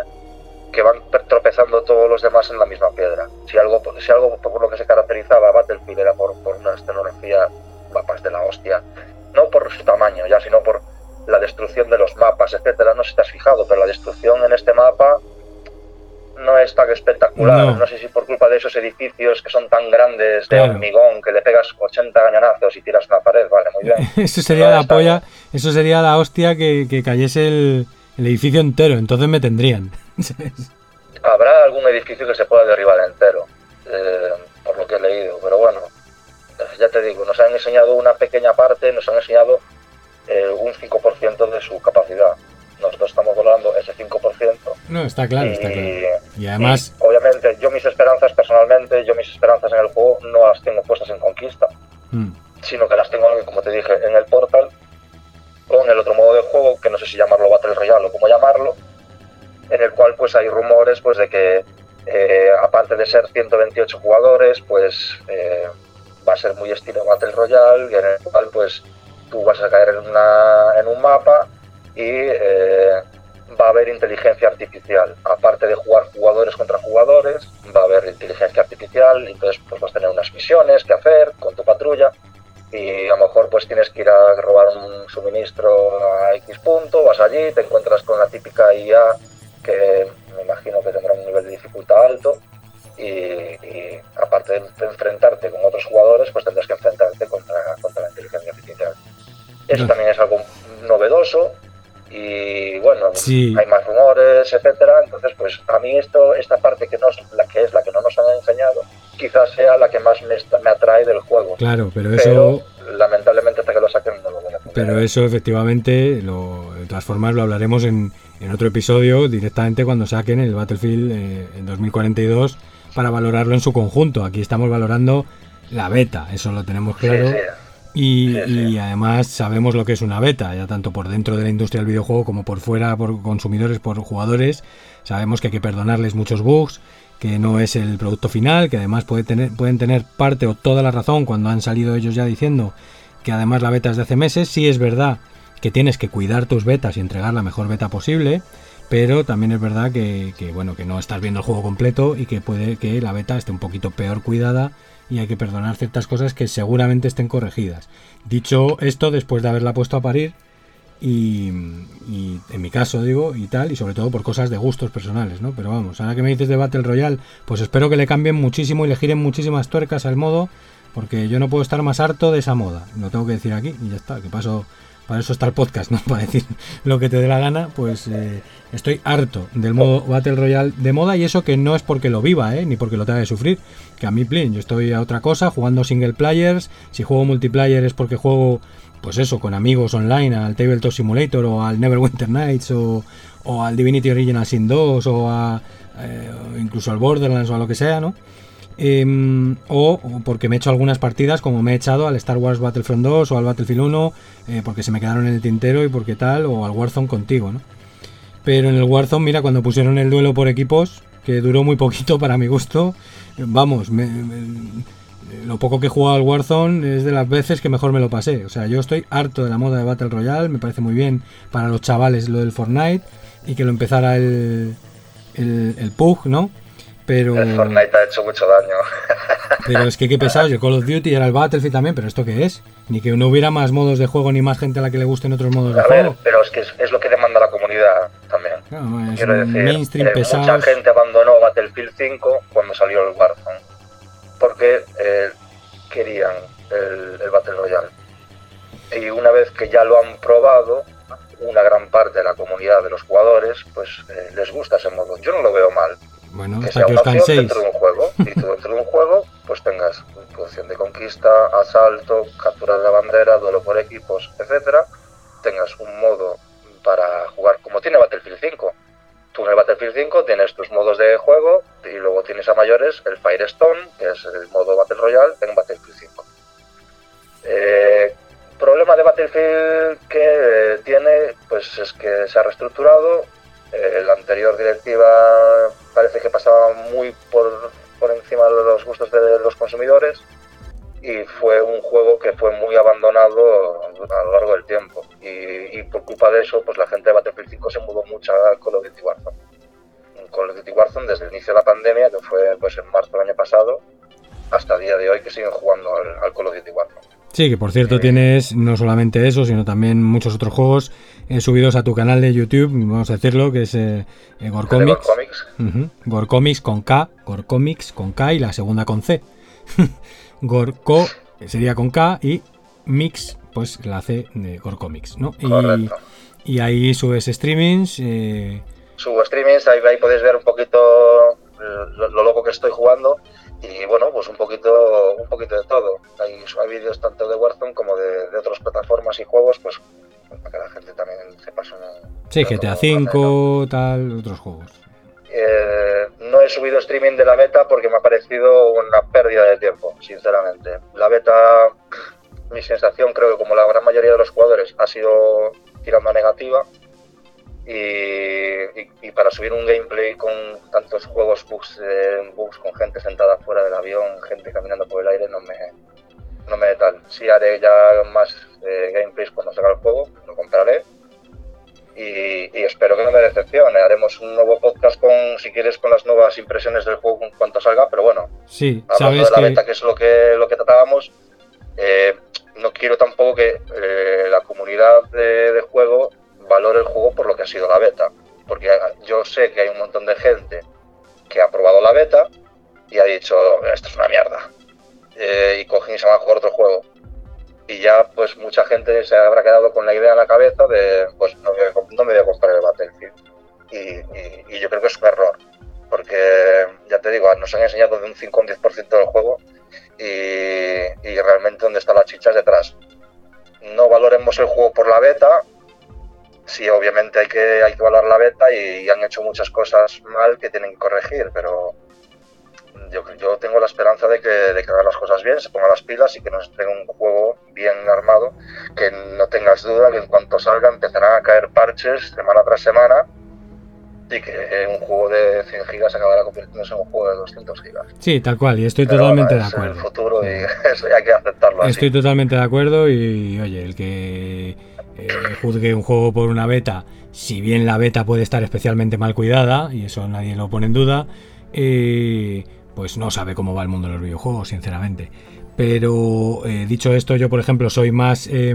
que, van tropezando todos los demás en la misma piedra. Si algo, si algo por lo que se caracterizaba Battlefield era por, por una escenografía, mapas de la hostia, no por su tamaño ya, sino por la destrucción de los mapas, etcétera. No sé si te has fijado, pero la destrucción en este mapa no es tan espectacular. No. sé si por culpa de esos edificios que son tan grandes de hormigón que le pegas 80 cañonazos y tiras una pared, vale, muy bien. [LAUGHS] eso sería la polla, eso sería la hostia que, cayese el, edificio entero, entonces me tendrían. [LAUGHS] Habrá algún edificio que se pueda derribar entero, eh, por lo que he leído, pero bueno, ya te digo, nos han enseñado una pequeña parte, nos han enseñado eh, un 5% de su capacidad. Nosotros estamos volando ese 5%. No, está claro, y, está claro. Y además... obviamente, yo mis esperanzas personalmente, yo mis esperanzas en el juego no las tengo puestas en Conquista, mm. sino que las tengo, como te dije, en el Portal, con el otro modo de juego, que no sé si llamarlo Battle Royale o cómo llamarlo, en el cual pues hay rumores pues de que eh, aparte de ser 128 jugadores, pues eh, va a ser muy estilo Battle Royale y en el cual pues tú vas a caer en, un mapa y eh, va a haber inteligencia artificial. Aparte de jugar jugadores contra jugadores, va a haber inteligencia artificial, entonces pues vas a tener unas misiones que hacer con tu patrulla y a lo mejor pues tienes que ir a robar un suministro a X punto, vas allí, te encuentras con la típica IA que me imagino que tendrá un nivel de dificultad alto y, aparte de enfrentarte con otros jugadores, pues tendrás que enfrentarte contra, contra la inteligencia artificial. Eso también es algo novedoso y bueno, hay más rumores, etcétera. Entonces, pues a mí esto, esta parte que no la que es la que no nos han enseñado, quizás sea la que más me, me atrae del juego. Claro, pero eso lamentablemente hasta que lo saquen no lo voy a Pero eso efectivamente, lo, de todas formas lo hablaremos en, en otro episodio directamente cuando saquen el Battlefield eh, en 2042 para valorarlo en su conjunto. Aquí estamos valorando la beta, eso lo tenemos claro. Y, además sabemos lo que es una beta, ya tanto por dentro de la industria del videojuego como por fuera, por consumidores, por jugadores. Sabemos que hay que perdonarles muchos bugs, que no es el producto final, que además puede tener, pueden tener parte o toda la razón cuando han salido ellos ya diciendo que además la beta es de hace meses. Sí es verdad que tienes que cuidar tus betas y entregar la mejor beta posible, pero también es verdad que, que, bueno que no estás viendo el juego completo y que puede que la beta esté un poquito peor cuidada y hay que perdonar ciertas cosas que seguramente estén corregidas. Dicho esto, después de haberla puesto a parir, y, en mi caso digo, y tal, y sobre todo por cosas de gustos personales, ¿no? Pero vamos, ahora que me dices de Battle Royale, pues espero que le cambien muchísimo y le giren muchísimas tuercas al modo, porque yo no puedo estar más harto de esa moda. Lo tengo que decir aquí y ya está, que paso para eso está el podcast, ¿no? [LAUGHS] Para decir lo que te dé la gana, pues eh, estoy harto del modo Battle Royale de moda y eso que no es porque lo viva, ¿eh? Ni porque lo tenga que sufrir, que a mí, plin, yo estoy a otra cosa, jugando single players, si juego multiplayer es porque juego, pues eso, con amigos online, al Tabletop Simulator o al Neverwinter Nights o, o al Divinity Original Sin 2 o a, eh, incluso al Borderlands o a lo que sea, ¿no? Em, o porque me he hecho algunas partidas como me he echado al Star Wars Battlefront 2 o al Battlefield 1 eh, porque se me quedaron en el tintero y porque tal o al Warzone contigo, ¿no? Pero en el Warzone, mira, cuando pusieron el duelo por equipos, que duró muy poquito para mi gusto, vamos, lo poco que he jugado al Warzone es de las veces que mejor me lo pasé. O sea, yo estoy harto de la moda de Battle Royale, me parece muy bien para los chavales lo del Fortnite y que lo empezara el, el PUG, ¿no? Pero... El Fortnite ha hecho mucho daño. [LAUGHS] Pero es que qué pesado, el Call of Duty era el Battlefield también, pero ¿esto qué es? Ni que no hubiera más modos de juego ni más gente a la que le gusten otros modos de juego. Pero es que es, lo que demanda la comunidad también. No, es Quiero decir, mainstream eh, mucha gente abandonó Battlefield 5 cuando salió el Warzone. Porque eh, querían el, el Battle Royale. Y una vez que ya lo han probado, una gran parte de la comunidad de los jugadores, pues eh, les gusta ese modo. Yo no lo veo mal. Bueno, que sea una opción dentro de un juego. Y tú dentro de un juego, pues tengas posición de conquista, asalto, captura de la bandera, duelo por equipos, etcétera. Tengas un modo para jugar como tiene Battlefield 5. Tú en el Battlefield 5 tienes tus modos de juego y luego tienes a mayores el Firestone, que es el modo Battle Royale en Battlefield 5. Eh, problema de Battlefield que tiene, pues es que se ha reestructurado, eh, la anterior directiva parece que pasaba muy por, por encima de los gustos de los consumidores y fue un juego que fue muy abandonado a lo largo del tiempo. Y, por culpa de eso pues la gente de Battlefield 5 se mudó mucho a Call of Duty Warzone. Call of Duty Warzone desde el inicio de la pandemia que fue pues en marzo del año pasado hasta el día de hoy que siguen jugando al, Call of Duty Warzone Sí, que por cierto eh, tienes no solamente eso, sino también muchos otros juegos eh, subidos a tu canal de YouTube, vamos a decirlo, que es eh, eh Gorcomics. Gorcomics con K, Gorcomics con K y la segunda con C. [LAUGHS] Gorco sería con K y Mix, pues la C de Gorcomics, ¿no? Y, y, ahí subes streamings. Subo streamings, ahí, ahí podéis ver un poquito lo, lo loco que estoy jugando y bueno, pues un poquito, un poquito de todo. Hay, hay vídeos tanto de Warzone como de, otras plataformas y juegos, pues para que la gente también se pase Sí, GTA V, tal, otros juegos. Eh, no he subido streaming de la beta porque me ha parecido una pérdida de tiempo, sinceramente. La beta, mi sensación, creo que como la gran mayoría de los jugadores, ha sido tirando a negativa y, para subir un gameplay con tantos juegos bugs, eh, bugs con gente sentada fuera del avión, gente caminando por el aire, no me, no me tal. Sí haré ya más eh, gameplays cuando salga el juego, lo compraré. Y, espero que no me decepcione. Haremos un nuevo podcast con, si quieres, con las nuevas impresiones del juego en cuanto salga, pero bueno, sí, hablando de la beta, que es lo que, lo que tratábamos, eh, no quiero tampoco que la comunidad de, de juego valore el juego por lo que ha sido la beta. Porque yo sé que hay un montón de gente que ha probado la beta y ha dicho, esto es una mierda. Eh, y cogen y se van a jugar otro juego. Y ya pues mucha gente se habrá quedado con la idea en la cabeza de, pues no me voy a, comprar el Battlefield. Y, yo creo que es un error. Porque ya te digo, nos han enseñado de un 5 o un 10% del juego y, y realmente donde está la chicha detrás. No valoremos el juego por la beta, sí, obviamente hay que, hay que valorar la beta y, han hecho muchas cosas mal que tienen que corregir, pero yo, yo tengo la esperanza de que, de que hagan las cosas bien, se pongan las pilas y que nos entreguen un juego bien armado, que no tengas duda que en cuanto salga empezarán a caer parches semana tras semana y que un juego de 100 gigas acabará convirtiéndose en un juego de 200 gigas. Sí, tal cual, y estoy totalmente de es acuerdo. el futuro y [LAUGHS] eso hay que aceptarlo así. Estoy totalmente de acuerdo y, oye, el que eh, juzgue un juego por una beta, si bien la beta puede estar especialmente mal cuidada, y eso nadie lo pone en duda, eh, pues no sabe cómo va el mundo de los videojuegos, sinceramente. Pero eh, dicho esto, yo por ejemplo soy más eh,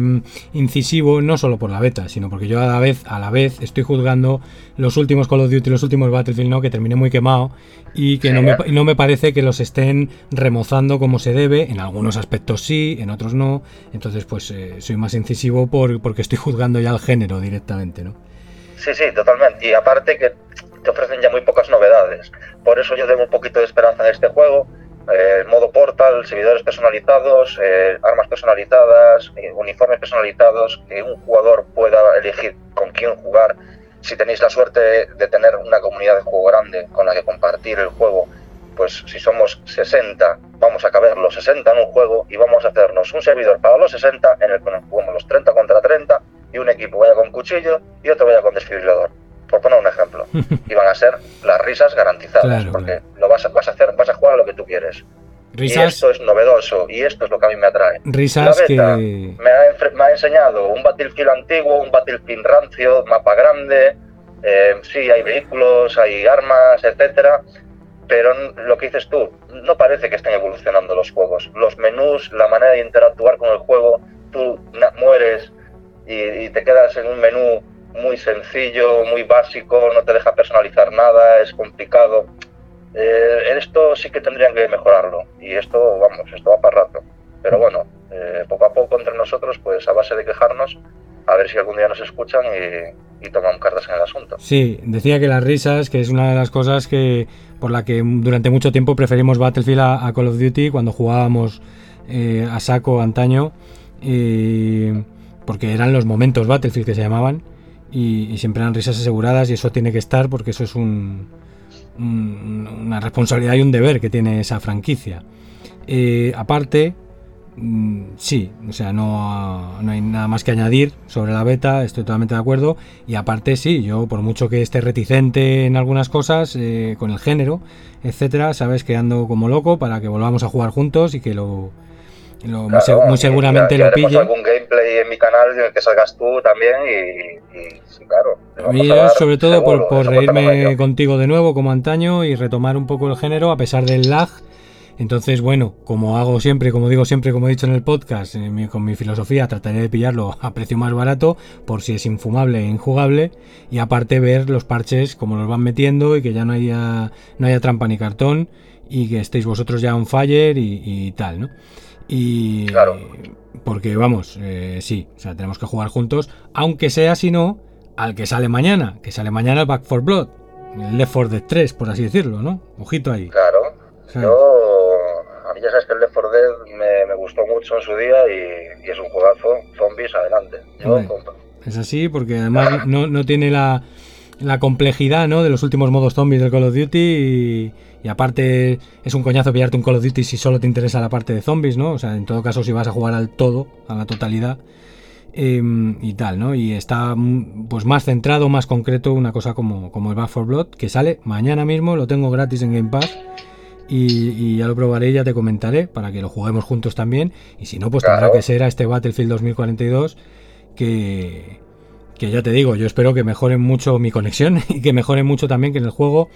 incisivo no solo por la beta, sino porque yo a la vez, a la vez estoy juzgando los últimos Call of Duty, los últimos Battlefield, ¿no? que terminé muy quemado y que no, me, no me parece que los estén remozando como se debe. En algunos aspectos sí, en otros no. Entonces, pues eh, soy más incisivo por, porque estoy juzgando ya el género directamente, ¿no? Sí, sí, totalmente. Y aparte que te ofrecen ya muy pocas novedades. Por eso yo tengo un poquito de esperanza en este juego. Eh, modo portal, servidores personalizados, eh, armas personalizadas, eh, uniformes personalizados, que un jugador pueda elegir con quién jugar. Si tenéis la suerte de tener una comunidad de juego grande con la que compartir el juego, pues si somos 60, vamos a caber los 60 en un juego y vamos a hacernos un servidor para los 60 en el que nos jugamos los 30 contra 30 y un equipo vaya con cuchillo y otro vaya con desfibrilador. Por poner un ejemplo. [LAUGHS] Y van a ser las risas garantizadas, Claro, porque claro. lo vas a, vas a hacer, vas a jugar a lo que tú quieres. Y esto es novedoso y esto es lo que a mí me atrae. risas La beta que... me, ha, enfre- me ha enseñado un Battlefield antiguo, un Battlefield rancio, mapa grande, eh, sí, hay vehículos, hay armas, etcétera, pero lo que dices tú, no parece que estén evolucionando los juegos. Los menús, la manera de interactuar con el juego, tú mueres y, y te quedas en un menú muy sencillo, muy básico, no te deja personalizar nada, es complicado. Eh, esto sí que tendrían que mejorarlo y esto, vamos, esto va para rato. Pero bueno, eh, poco a poco entre nosotros, pues a base de quejarnos, a ver si algún día nos escuchan y, y toman cartas en el asunto. Sí, decía que las risas, que es una de las cosas que por la que durante mucho tiempo preferimos Battlefield a, a Call of Duty cuando jugábamos eh, a saco antaño, eh, porque eran los momentos Battlefield que se llamaban y, siempre eran risas aseguradas y eso tiene que estar porque eso es un- una responsabilidad y un deber que tiene esa franquicia. Eh, aparte, mm, sí, o sea, no, no hay nada más que añadir sobre la beta, estoy totalmente de acuerdo. Y aparte, sí, yo por mucho que esté reticente en algunas cosas, eh, con el género, etcétera, sabes que ando como loco para que volvamos a jugar juntos y que lo, lo- muy, Claro, seguramente ya- lo ya pille. algún gameplay en mi canal en el que salgas tú también y, y sí, claro. A mí dar sobre todo seguro, por, reírme contigo de nuevo como antaño y retomar un poco el género a pesar del lag. Entonces, bueno, como hago siempre, como digo siempre, como he dicho en el podcast, en mi- con mi filosofía, trataré de pillarlo a precio más barato por si es infumable e injugable y aparte ver los parches como los van metiendo y que ya no haya, no haya trampa ni cartón y que estéis vosotros ya on fire y, y tal, ¿no? Y Claro. porque vamos, eh, sí, o sea, tenemos que jugar juntos, aunque sea si no, al que sale mañana, que sale mañana el Back for Blood, el Left 4 Dead 3, por así decirlo, ¿no? Ojito ahí. Claro. ¿sabes? Yo, a mí ya sabes que el Left 4 Dead me, me gustó mucho en su día y, y es un juegazo. Zombies, adelante. Yo compro. Es así, porque además no, no tiene la, la complejidad ¿no? de los últimos modos zombies del Call of Duty y, y aparte es un coñazo pillarte un Call of Duty si solo te interesa la parte de zombies, ¿no? O sea, en todo caso si vas a jugar al todo, a la totalidad em, y tal, ¿no? Y está mm, pues más centrado, más concreto, una cosa como, como el Back 4 Blood, que sale mañana mismo, lo tengo gratis en Game Pass. Y, y ya lo probaré y ya te comentaré para que lo juguemos juntos también. Y si no, pues tendrá Claro. que ser a este Battlefield 2042 que, que ya te digo, yo espero que mejoren mucho mi conexión [LAUGHS] y que mejoren mucho también que en el juego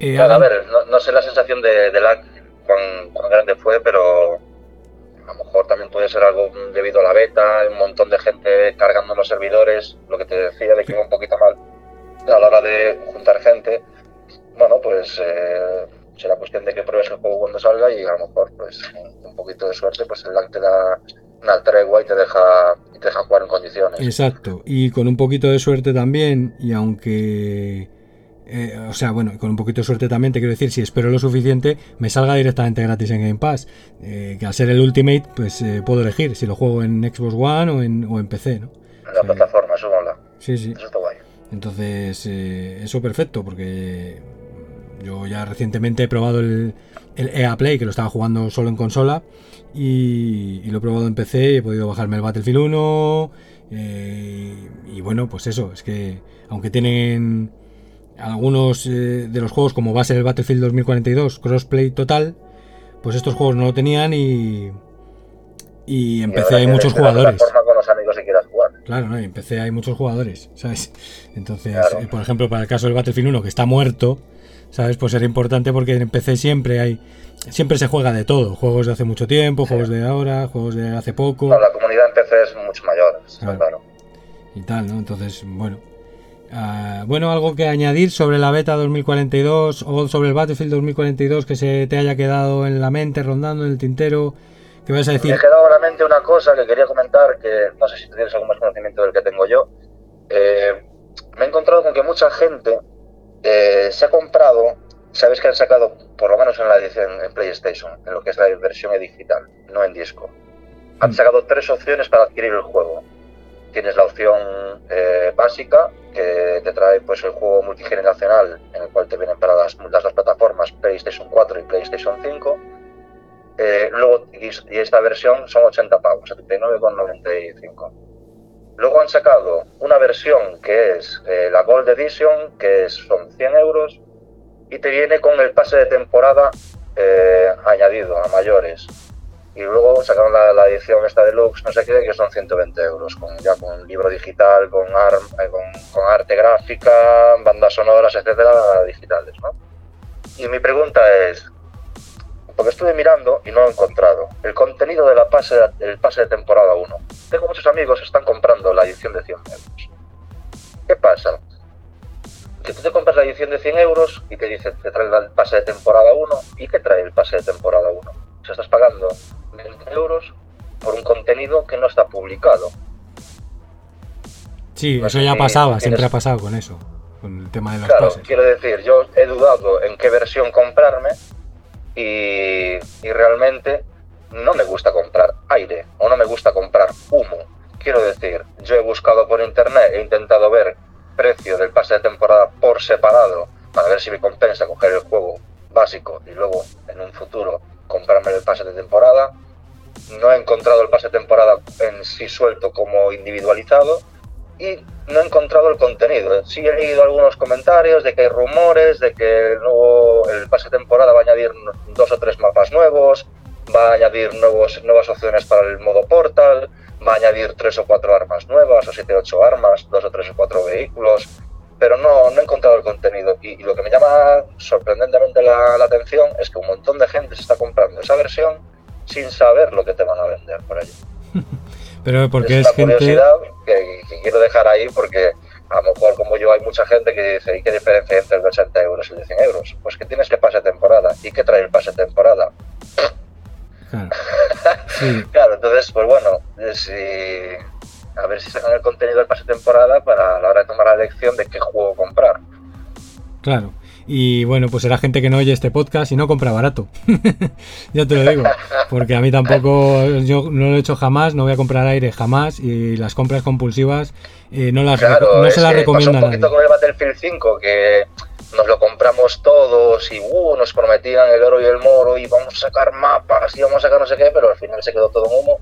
eh, a ver, no, no sé la sensación de, de lag cuán, cuán grande fue, pero a lo mejor también puede ser algo debido a la beta, un montón de gente cargando los servidores, lo que te decía de que iba un poquito mal a la hora de juntar gente. Bueno, pues eh, será cuestión de que pruebes el juego cuando salga y a lo mejor, pues con un poquito de suerte, pues el lag te da una tregua y te deja, y te deja jugar en condiciones. Exacto, y con un poquito de suerte también, y aunque... eh, o sea, bueno, con un poquito de suerte también, te quiero decir, si espero lo suficiente, me salga directamente gratis en Game Pass. Eh, que al ser el Ultimate, pues eh, puedo elegir si lo juego en Xbox One o en, o en PC, ¿no? En la plataforma, eso mola. Sí, sí. Eso está guay. Entonces, eso perfecto, porque yo ya recientemente he probado el, el EA Play, que lo estaba jugando solo en consola, y, y lo he probado en PC, he podido bajarme el Battlefield 1, eh, y bueno, pues eso, es que aunque tienen algunos eh, de los juegos como base el Battlefield 2042 crossplay total, pues estos juegos no lo tenían y, y en PC hay muchos jugadores. Con los amigos si quieras jugar. Claro, ¿no? Y en PC hay muchos jugadores, ¿sabes? [LAUGHS] Entonces, eh, por ejemplo, para el caso del Battlefield 1 que está muerto, ¿sabes? Pues era importante porque en PC siempre hay siempre se juega de todo, juegos de hace mucho tiempo, juegos de ahora, juegos de hace poco. la comunidad en PC es mucho mayor, claro. Y tal, ¿no? Entonces, bueno. Ah, bueno, algo que añadir sobre la beta 2042 o sobre el Battlefield 2042 que se te haya quedado en la mente, rondando en el tintero. ¿Qué vas a decir? Me ha quedado en la mente una cosa que quería comentar, que no sé si tienes algún más conocimiento del que tengo yo. Eh, me he encontrado con que mucha gente eh, se ha comprado Sabes que han sacado, por lo menos en la edición en PlayStation, en lo que es la versión digital, no en disco. Han mm. sacado tres opciones para adquirir el juego. Tienes la opción eh, básica, que te trae pues el juego multigeneracional, en el cual te vienen para las, las dos plataformas, PlayStation 4 y PlayStation 5. Eh, luego, y, esta versión son 80 pavos, 79,95. Luego han sacado una versión que es eh, la Gold Edition, que son 100 euros, y te viene con el pase de temporada añadido a mayores. Y luego sacaron la, edición esta deluxe, no sé qué, que son 120 euros, con, ya con libro digital, con, eh, con, arte gráfica, bandas sonoras, etcétera, digitales, ¿no? Y mi pregunta es, porque estuve mirando y no he encontrado el contenido de la pase, del pase de temporada 1. Tengo muchos amigos que están comprando la edición de 100 euros. ¿Qué pasa? que tú te compras la edición de 100 euros y te dice, te trae el pase de temporada 1. ¿Y qué trae el pase de temporada 1? Estás pagando 20 euros por un contenido que no está publicado. Sí, eso ya pasaba, siempre ha pasado con eso, con el tema de los claro, Quiero decir, yo he dudado en qué versión comprarme y, y realmente no me gusta comprar aire o no me gusta comprar humo. Quiero decir, yo he buscado por internet, he intentado ver precio del pase de temporada por separado para ver si me compensa coger el juego básico y luego en un futuro comprarme el pase de temporada. No he encontrado el pase de temporada en sí suelto como individualizado y no he encontrado el contenido. Sí he leído algunos comentarios de que hay rumores de que el, nuevo, el pase de temporada va a añadir dos o tres mapas nuevos, va a añadir nuevos, nuevas opciones para el modo portal, va a añadir tres o cuatro armas nuevas, o siete o ocho armas, dos o tres o cuatro vehículos, pero no, no he encontrado el contenido. Y, lo que me llama sorprendentemente la, atención es que un montón de gente se está comprando esa versión sin saber lo que te van a vender por allí. [LAUGHS] pero porque es, una curiosidad que, quiero dejar ahí porque a lo mejor como yo hay mucha gente que dice ¿y qué diferencia entre el de 80 euros y el de 100 euros? Pues que tienes que pase temporada. ¿Y qué trae el pase temporada? Claro. [LAUGHS] entonces, pues bueno, a ver si sacan el contenido del pase temporada para la hora de tomar la elección de qué juego comprar. Claro. Y bueno, pues será gente que no oye este podcast y no compra barato. [LAUGHS] ya te lo digo. Porque a mí tampoco, yo no lo he hecho jamás, no voy a comprar aire jamás. Y las compras compulsivas eh, no, las no se las recomiendo un poquito con el Battlefield 5, que nos lo compramos todos y uh, nos prometían el oro y el moro y vamos a sacar mapas y vamos a sacar no sé qué, pero al final se quedó todo en humo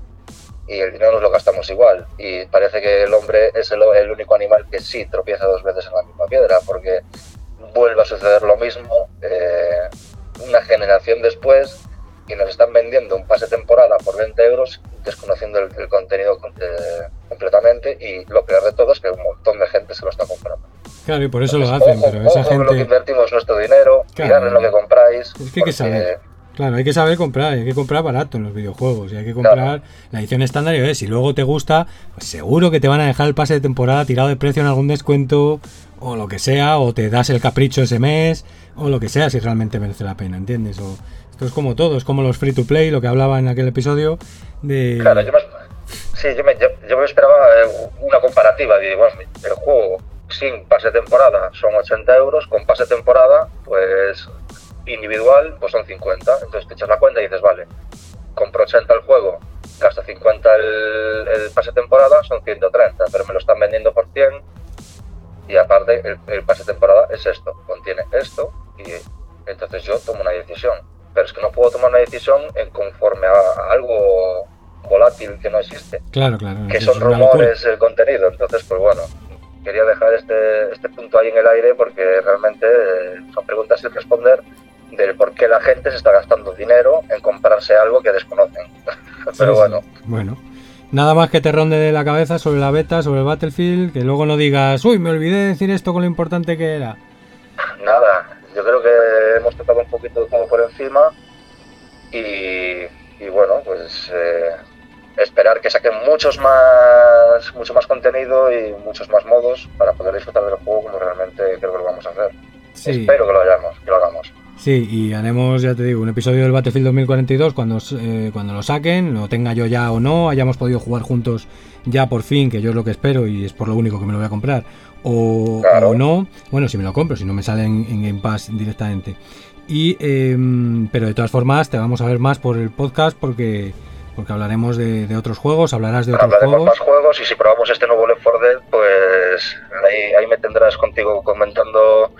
y el dinero nos lo gastamos igual. Y parece que el hombre es el, único animal que sí tropieza dos veces en la misma piedra, porque vuelve a suceder lo mismo eh, una generación después y nos están vendiendo un pase temporada por 20 euros desconociendo el, contenido eh, completamente y lo peor de todo es que un montón de gente se lo está comprando. Claro, y por eso lo hacen, pero esa gente... lo que invertimos nuestro dinero, claro. en lo que compráis. Es que hay que saber. Claro, hay que saber comprar, hay que comprar barato en los videojuegos y hay que comprar la edición estándar y si luego te gusta, pues seguro que te van a dejar el pase de temporada tirado de precio en algún descuento o lo que sea, o te das el capricho ese mes o lo que sea si realmente merece la pena, ¿entiendes? O, esto es como todo, es como los free to play, lo que hablaba en aquel episodio de... Claro, yo me, sí, yo me, yo, me esperaba eh, una comparativa, de, bueno, el juego sin pase temporada son 80 euros, con pase temporada, pues individual, pues son 50. Entonces te echas la cuenta y dices, vale, compro 80 el juego, gasto 50 el, el pase temporada, son 130, pero me lo están vendiendo por 100 y aparte el, pase temporada es esto, contiene esto y entonces yo tomo una decisión. Pero es que no puedo tomar una decisión en conforme a, algo volátil que no existe. Claro, claro. Que son rumores el contenido. Entonces, pues bueno, quería dejar este, este punto ahí en el aire porque realmente eh, son preguntas sin responder del por qué la gente se está gastando dinero en comprarse algo que desconocen. [LAUGHS] Pero bueno. Bueno. Nada más que te ronde de la cabeza sobre la beta, sobre el Battlefield, que luego no digas, uy, me olvidé de decir esto con lo importante que era. Nada, yo creo que hemos tocado un poquito todo por encima y, bueno, pues eh, esperar que saquen muchos más, mucho más contenido y muchos más modos para poder disfrutar del juego como realmente creo que lo vamos a hacer. Espero que lo, hayamos, que lo hagamos. Sí, y haremos, ya te digo, un episodio del Battlefield 2042 cuando, eh, cuando lo saquen, lo tenga yo ya o no, hayamos podido jugar juntos ya por fin, que yo es lo que espero y es por lo único que me lo voy a comprar, o, no. Bueno, si me lo compro, si no me sale en, Game Pass directamente. Y, em, pero de todas formas, te vamos a ver más por el podcast porque porque hablaremos de, otros juegos, hablarás de otros hablaremos juegos. más juegos y si probamos este nuevo Left 4 Dead, pues ahí, ahí me tendrás contigo comentando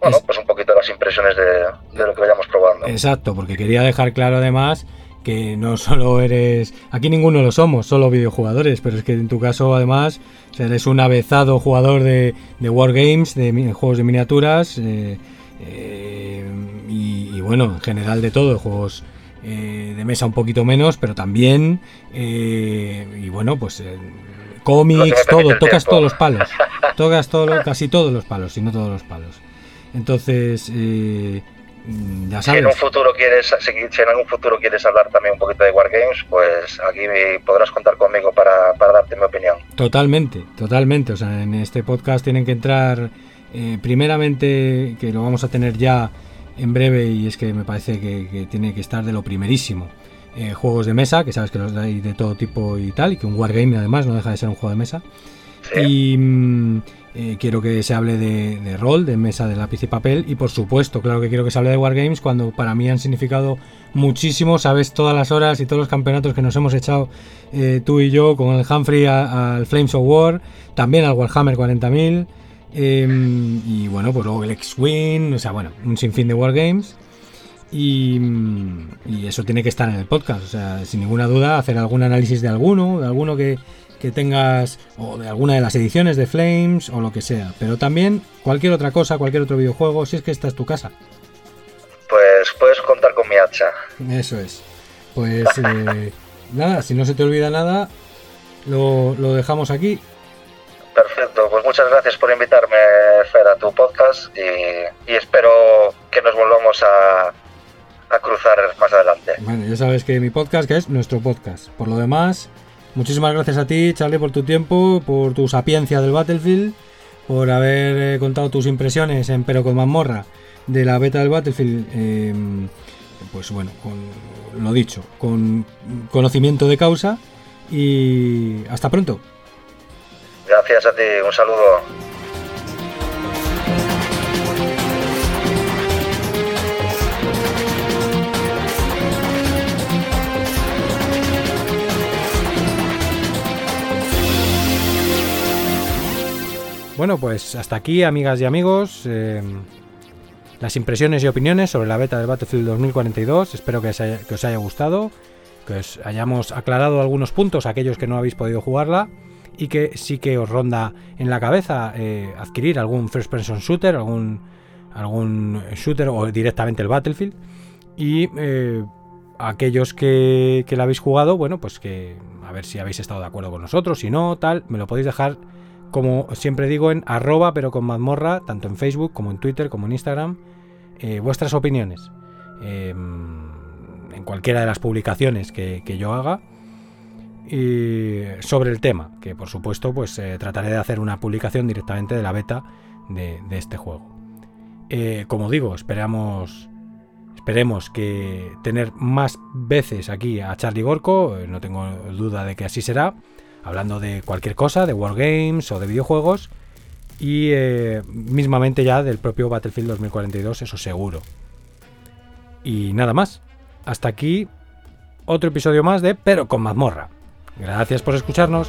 bueno, pues un poquito las impresiones de, lo que vayamos probando. Exacto, porque quería dejar claro además que no solo eres. Aquí ninguno lo somos, solo videojugadores, pero es que en tu caso además eres un avezado jugador de, de Wargames, de, juegos de miniaturas eh, eh, y, bueno, en general de todo, juegos. Eh, de mesa un poquito menos, pero también, y bueno, pues cómics, todo, tocas todos los palos, [LAUGHS] tocas todo, casi todos los palos, si no todos los palos. Entonces, eh, ya sabes. Si en, un futuro quieres, si en algún futuro quieres hablar también un poquito de Wargames, pues aquí podrás contar conmigo para, darte mi opinión. Totalmente, totalmente. O sea, en este podcast tienen que entrar, eh, primeramente, que lo vamos a tener ya en breve, y es que me parece que, tiene que estar de lo primerísimo. Eh, juegos de mesa, que sabes que los hay de todo tipo y tal, y que un Wargame además no deja de ser un juego de mesa. Y, mm, eh, quiero que se hable de, rol, de mesa de lápiz y papel. Y por supuesto, claro que quiero que se hable de Wargames cuando para mí han significado muchísimo, sabes todas las horas y todos los campeonatos que nos hemos echado eh, tú y yo con el Humphrey al Flames of War, también al Warhammer 40.000 em, y bueno, pues luego el X-Wing, o sea, bueno, un sinfín de Wargames. Y, y eso tiene que estar en el podcast, o sea, sin ninguna duda, hacer algún análisis de alguno, de alguno que, que tengas o de alguna de las ediciones de Flames o lo que sea, pero también cualquier otra cosa, cualquier otro videojuego, si es que esta es tu casa. Pues puedes contar con mi hacha. Eso es. Pues eh, [LAUGHS] nada, si no se te olvida nada, lo, dejamos aquí. Perfecto, pues muchas gracias por invitarme, Fer, a tu podcast y, espero que nos volvamos a, a cruzar más adelante. Bueno, ya sabes que mi podcast que es nuestro podcast. Por lo demás, Muchísimas gracias a ti, Charlie, por tu tiempo, por tu sapiencia del Battlefield, por haber eh, contado tus impresiones en Pero con mazmorra de la beta del Battlefield. Em, pues bueno, con lo dicho, con conocimiento de causa y hasta pronto. Gracias a ti, un saludo. Bueno, pues hasta aquí, amigas y amigos. Eh, las impresiones y opiniones sobre la beta del Battlefield 2042. Espero que os, haya, gustado, que os hayamos aclarado algunos puntos, aquellos que no habéis podido jugarla, y que sí que os ronda en la cabeza eh, adquirir algún first person shooter, algún, algún shooter o directamente el Battlefield. Y eh, aquellos que, que la habéis jugado, bueno, pues que a ver si habéis estado de acuerdo con nosotros, si no, tal, me lo podéis dejar como siempre digo, en arroba, pero con mazmorra, tanto en Facebook como en Twitter, como en Instagram, eh, vuestras opiniones em, en cualquiera de las publicaciones que, yo haga sobre el tema, que por supuesto pues eh, trataré de hacer una publicación directamente de la beta de, este juego. Eh, como digo, esperamos, esperemos que tener más veces aquí a Charlie Gorko, no tengo duda de que así será hablando de cualquier cosa, de Wargames o de videojuegos, y eh, mismamente ya del propio Battlefield 2042, eso seguro. Y nada más. Hasta aquí otro episodio más de Pero con mazmorra. Gracias por escucharnos.